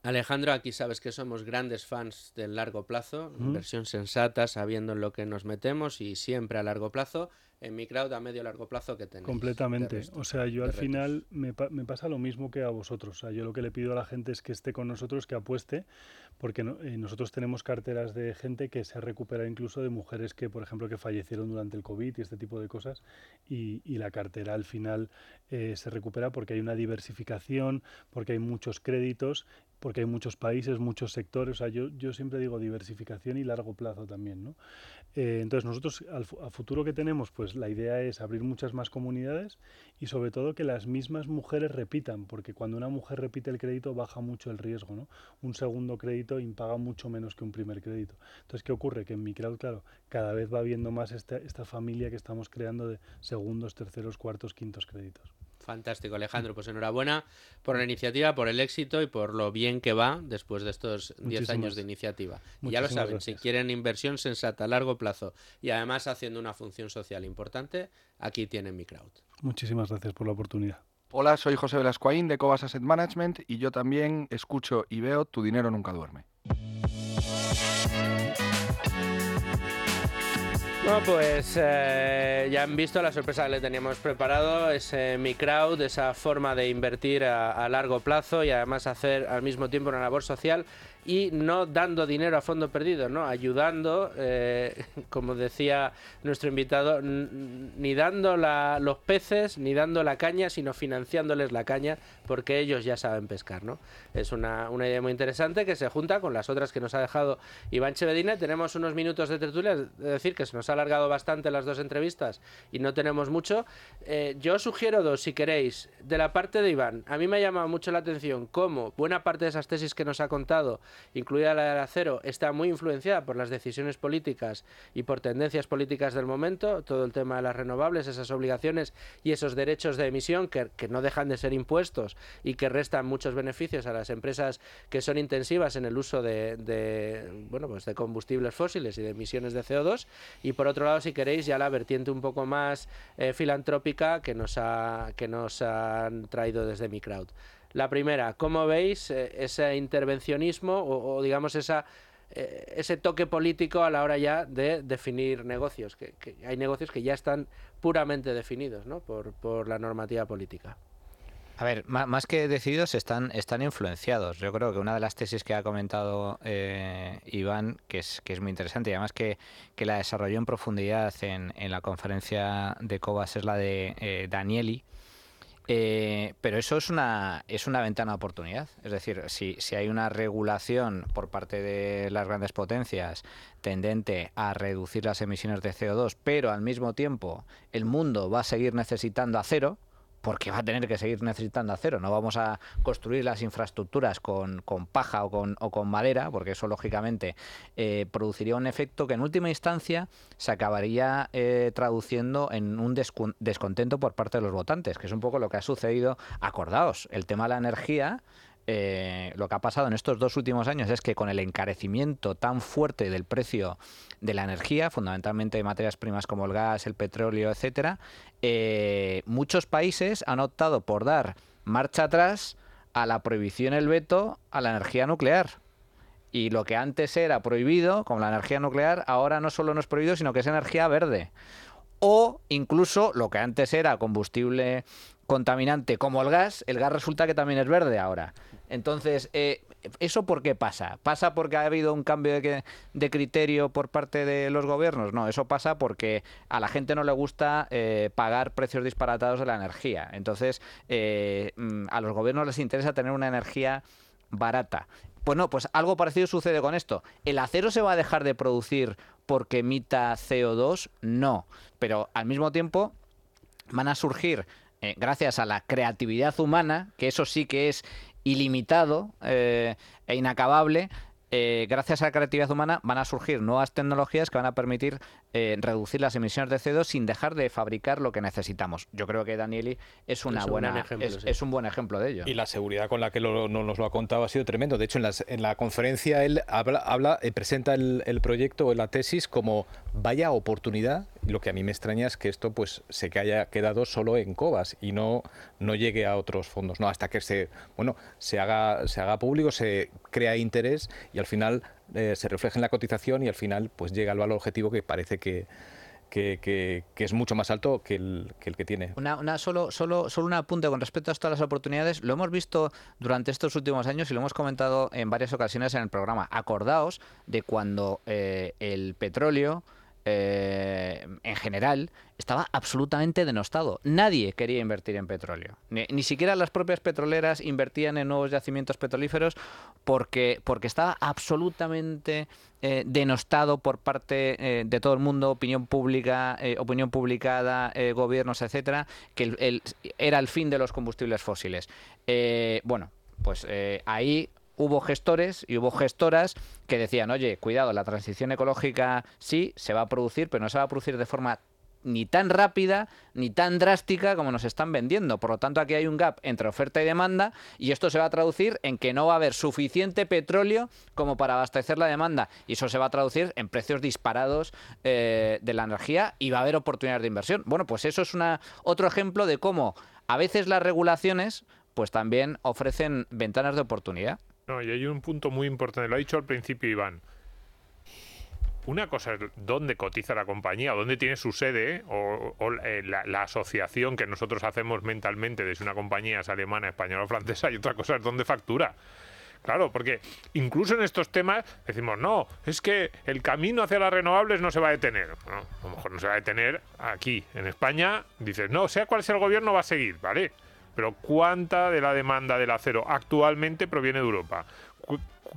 Alejandro, aquí sabes que somos grandes fans del largo plazo, inversión sensata, sabiendo en lo que nos metemos y siempre a largo plazo en mi crowd a medio largo plazo que tenéis. Completamente. o sea, yo al final me, me, pasa lo mismo que a vosotros. O sea, yo lo que le pido a la gente es que esté con nosotros, que apueste, porque eh, nosotros tenemos carteras de gente que se ha recuperado incluso de mujeres que, por ejemplo, que fallecieron durante el COVID y este tipo de cosas, y, y la cartera al final eh, se recupera porque hay una diversificación, porque hay muchos créditos porque hay muchos países, muchos sectores. O sea, yo, yo siempre digo diversificación y largo plazo también, ¿no? Eh, entonces nosotros al, futuro que tenemos, pues la idea es abrir muchas más comunidades y sobre todo que las mismas mujeres repitan, porque cuando una mujer repite el crédito baja mucho el riesgo, ¿no? Un segundo crédito impaga mucho menos que un primer crédito. Entonces, ¿qué ocurre? Que en mi crowd, claro, cada vez va habiendo más esta, esta familia que estamos creando de segundos, terceros, cuartos, quintos créditos. Fantástico, Alejandro. Pues enhorabuena por la iniciativa, por el éxito y por lo bien que va después de estos 10 años de iniciativa. Y ya lo saben, si quieren inversión sensata a largo plazo y además haciendo una función social importante, aquí tienen mi crowd. Muchísimas gracias por la oportunidad. Hola, soy José Velascoaín de Cobas Asset Management y yo también escucho y veo Tu dinero nunca duerme. Bueno, pues eh, ya han visto la sorpresa que le teníamos preparado, ese Mi Crowd, esa forma de invertir a, largo plazo y además hacer al mismo tiempo una labor social y no dando dinero a fondo perdido, ¿no? ayudando, eh, como decía nuestro invitado, ni dando los peces, ni dando la caña, sino financiándoles la caña, porque ellos ya saben pescar. ¿no? Es una, una idea muy interesante que se junta con las otras que nos ha dejado Iván Chevedina. Tenemos unos minutos de tertulia, es decir, que se nos ha alargado bastante las dos entrevistas y no tenemos mucho. Eh, yo sugiero dos, si queréis, de la parte de Iván. A mí me ha llamado mucho la atención cómo buena parte de esas tesis que nos ha contado incluida la del acero, está muy influenciada por las decisiones políticas y por tendencias políticas del momento, todo el tema de las renovables, esas obligaciones y esos derechos de emisión que, no dejan de ser impuestos y que restan muchos beneficios a las empresas que son intensivas en el uso de, bueno, pues de combustibles fósiles y de emisiones de CO2 y por otro lado si queréis ya la vertiente un poco más eh, filantrópica que nos ha que nos han traído desde mi. La primera, ¿cómo veis eh, ese intervencionismo o, digamos esa, eh, ese toque político a la hora ya de definir negocios? Hay negocios que ya están puramente definidos ¿no? por, la normativa política. A ver, más que decididos, están, influenciados. Yo creo que una de las tesis que ha comentado eh, Iván, que es, que es muy interesante y además que, la desarrolló en profundidad en, en, la conferencia de COVAS, es la de Danieli, eh, pero eso es una, es una ventana de oportunidad. Es decir, si, si hay una regulación por parte de las grandes potencias tendente a reducir las emisiones de CO2, pero al mismo tiempo el mundo va a seguir necesitando acero, porque va a tener que seguir necesitando acero. No vamos a construir las infraestructuras con, paja o con, o con, madera, porque eso lógicamente eh, produciría un efecto que en última instancia se acabaría eh, traduciendo en un descontento por parte de los votantes, que es un poco lo que ha sucedido. Acordaos, el tema de la energía eh, lo que ha pasado en estos dos últimos años es que con el encarecimiento tan fuerte del precio de la energía, fundamentalmente de materias primas como el gas, el petróleo, etcétera, eh, muchos países han optado por dar marcha atrás a la prohibición, el veto a la energía nuclear. Y lo que antes era prohibido, como la energía nuclear, ahora no solo no es prohibido, sino que es energía verde. O incluso lo que antes era combustible contaminante como el gas, el gas resulta que también es verde ahora. Entonces, eh, ¿eso por qué pasa? ¿Pasa porque ha habido un cambio de, criterio por parte de los gobiernos? No, eso pasa porque a la gente no le gusta eh, pagar precios disparatados de la energía. Entonces, eh, mm, a los gobiernos les interesa tener una energía barata. Pues no, pues algo parecido sucede con esto. ¿El acero se va a dejar de producir porque emita CO2? No. Pero al mismo tiempo van a surgir, eh, gracias a la creatividad humana, que eso sí que es ilimitado eh, e inacabable, eh, gracias a la creatividad humana van a surgir nuevas tecnologías que van a permitir eh, reducir las emisiones de CO2 sin dejar de fabricar lo que necesitamos. Yo creo que Danieli es una Es un buena buen ejemplo, es, sí. es un buen ejemplo de ello. Y la seguridad con la que lo- no nos lo ha contado ha sido tremendo. De hecho, en, las- en la conferencia él habla, habla eh, presenta el, el proyecto o la tesis como vaya oportunidad. Lo que a mí me extraña es que esto pues se que haya quedado solo en Cobas y no, no llegue a otros fondos. No, hasta que se bueno se haga, se haga público, se crea interés y al final eh, se refleja en la cotización y al final pues llega al valor objetivo que parece que, que, que- es mucho más alto que el que, el que tiene. Una, una solo, solo, solo un apunte con respecto a todas las oportunidades. Lo hemos visto durante estos últimos años y lo hemos comentado en varias ocasiones en el programa. Acordaos de cuando eh, el petróleo eh, en general estaba absolutamente denostado. Nadie quería invertir en petróleo. Ni, siquiera las propias petroleras invertían en nuevos yacimientos petrolíferos porque, porque estaba absolutamente eh, denostado por parte eh, de todo el mundo, opinión pública, opinión publicada, gobiernos, etcétera, que era el fin de los combustibles fósiles. Bueno, pues ahí hubo gestores y hubo gestoras que decían, oye, cuidado, la transición ecológica sí se va a producir, pero no se va a producir de forma ni tan rápida ni tan drástica como nos están vendiendo. Por lo tanto, aquí hay un gap entre oferta y demanda y esto se va a traducir en que no va a haber suficiente petróleo como para abastecer la demanda y eso se va a traducir en precios disparados eh, de la energía y va a haber oportunidades de inversión. Bueno, pues eso es una, otro ejemplo de cómo a veces las regulaciones pues también ofrecen ventanas de oportunidad. No, y hay un punto muy importante, lo ha dicho al principio Iván. Una cosa es dónde cotiza la compañía, dónde tiene su sede, o, o eh, la, la asociación que nosotros hacemos mentalmente de si una compañía es alemana, española o francesa, y otra cosa es dónde factura. Claro, porque incluso en estos temas decimos, no, es que el camino hacia las renovables no se va a detener. Bueno, a lo mejor no se va a detener aquí, en España. Dices, no, sea cual sea el gobierno, va a seguir, ¿vale? Pero ¿cuánta de la demanda del acero actualmente proviene de Europa?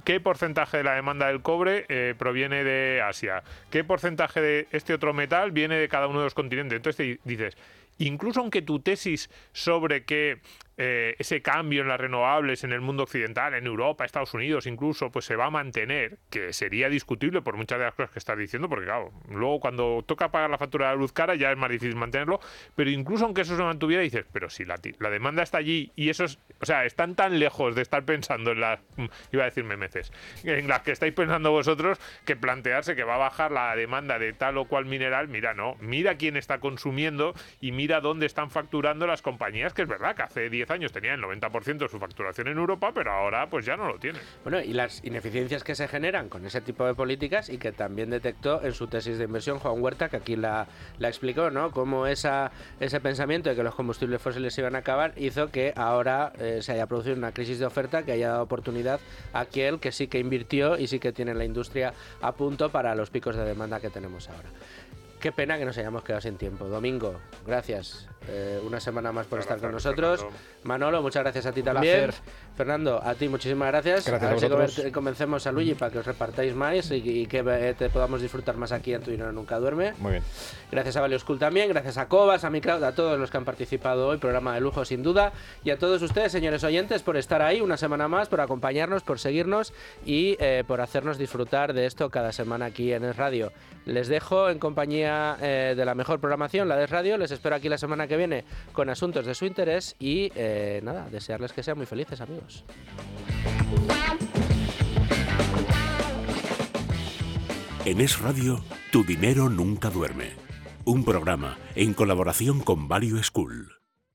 ¿Qué porcentaje de la demanda del cobre eh, proviene de Asia? ¿Qué porcentaje de este otro metal viene de cada uno de los continentes? Entonces dices, incluso aunque tu tesis sobre que eh, ese cambio en las renovables en el mundo occidental, en Europa, Estados Unidos incluso, pues se va a mantener, que sería discutible por muchas de las cosas que estás diciendo, porque claro, luego cuando toca pagar la factura de la luz cara ya es más difícil mantenerlo, pero incluso aunque eso se mantuviera, dices, pero si la, demanda está allí y esos, o sea, están tan lejos de estar pensando en las, iba a decir memeces, en las que estáis pensando vosotros, que plantearse que va a bajar la demanda de tal o cual mineral, mira, no, mira quién está consumiendo y mira dónde están facturando las compañías, que es verdad que hace 10 años tenían el 90% de su facturación en Europa, pero ahora pues ya no lo tienen. Bueno, y las ineficiencias que se generan con ese tipo de políticas y que también detectó en su tesis de inversión Juan Huerta, que aquí la, explicó, ¿no? Cómo esa, ese pensamiento de que los combustibles fósiles iban a acabar hizo que ahora eh, se haya producido una crisis de oferta que haya dado oportunidad a aquel que sí que invirtió y sí que tiene la industria a punto para los picos de demanda que tenemos ahora. Qué pena que nos hayamos quedado sin tiempo. Domingo, gracias. Eh, una semana más por estar con nosotros. Manolo, muchas gracias a ti también. placer. Fernando, a ti muchísimas gracias. Gracias a ver si vosotros. conven- convencemos a Luigi para que os repartáis más y, y que eh, te podamos disfrutar más aquí en Tu Dinero Nunca Duerme. Muy bien. Gracias a Valio School también, gracias a Cobas, a Microud, a todos los que han participado hoy, programa de lujo sin duda, y a todos ustedes, señores oyentes, por estar ahí una semana más, por acompañarnos, por seguirnos y eh, por hacernos disfrutar de esto cada semana aquí en Es Radio. Les dejo en compañía eh, de la mejor programación, la de Es Radio, les espero aquí la semana que viene con asuntos de su interés y eh, nada, desearles que sean muy felices amigos. En Es Radio, tu dinero nunca duerme. Un programa en colaboración con Value School.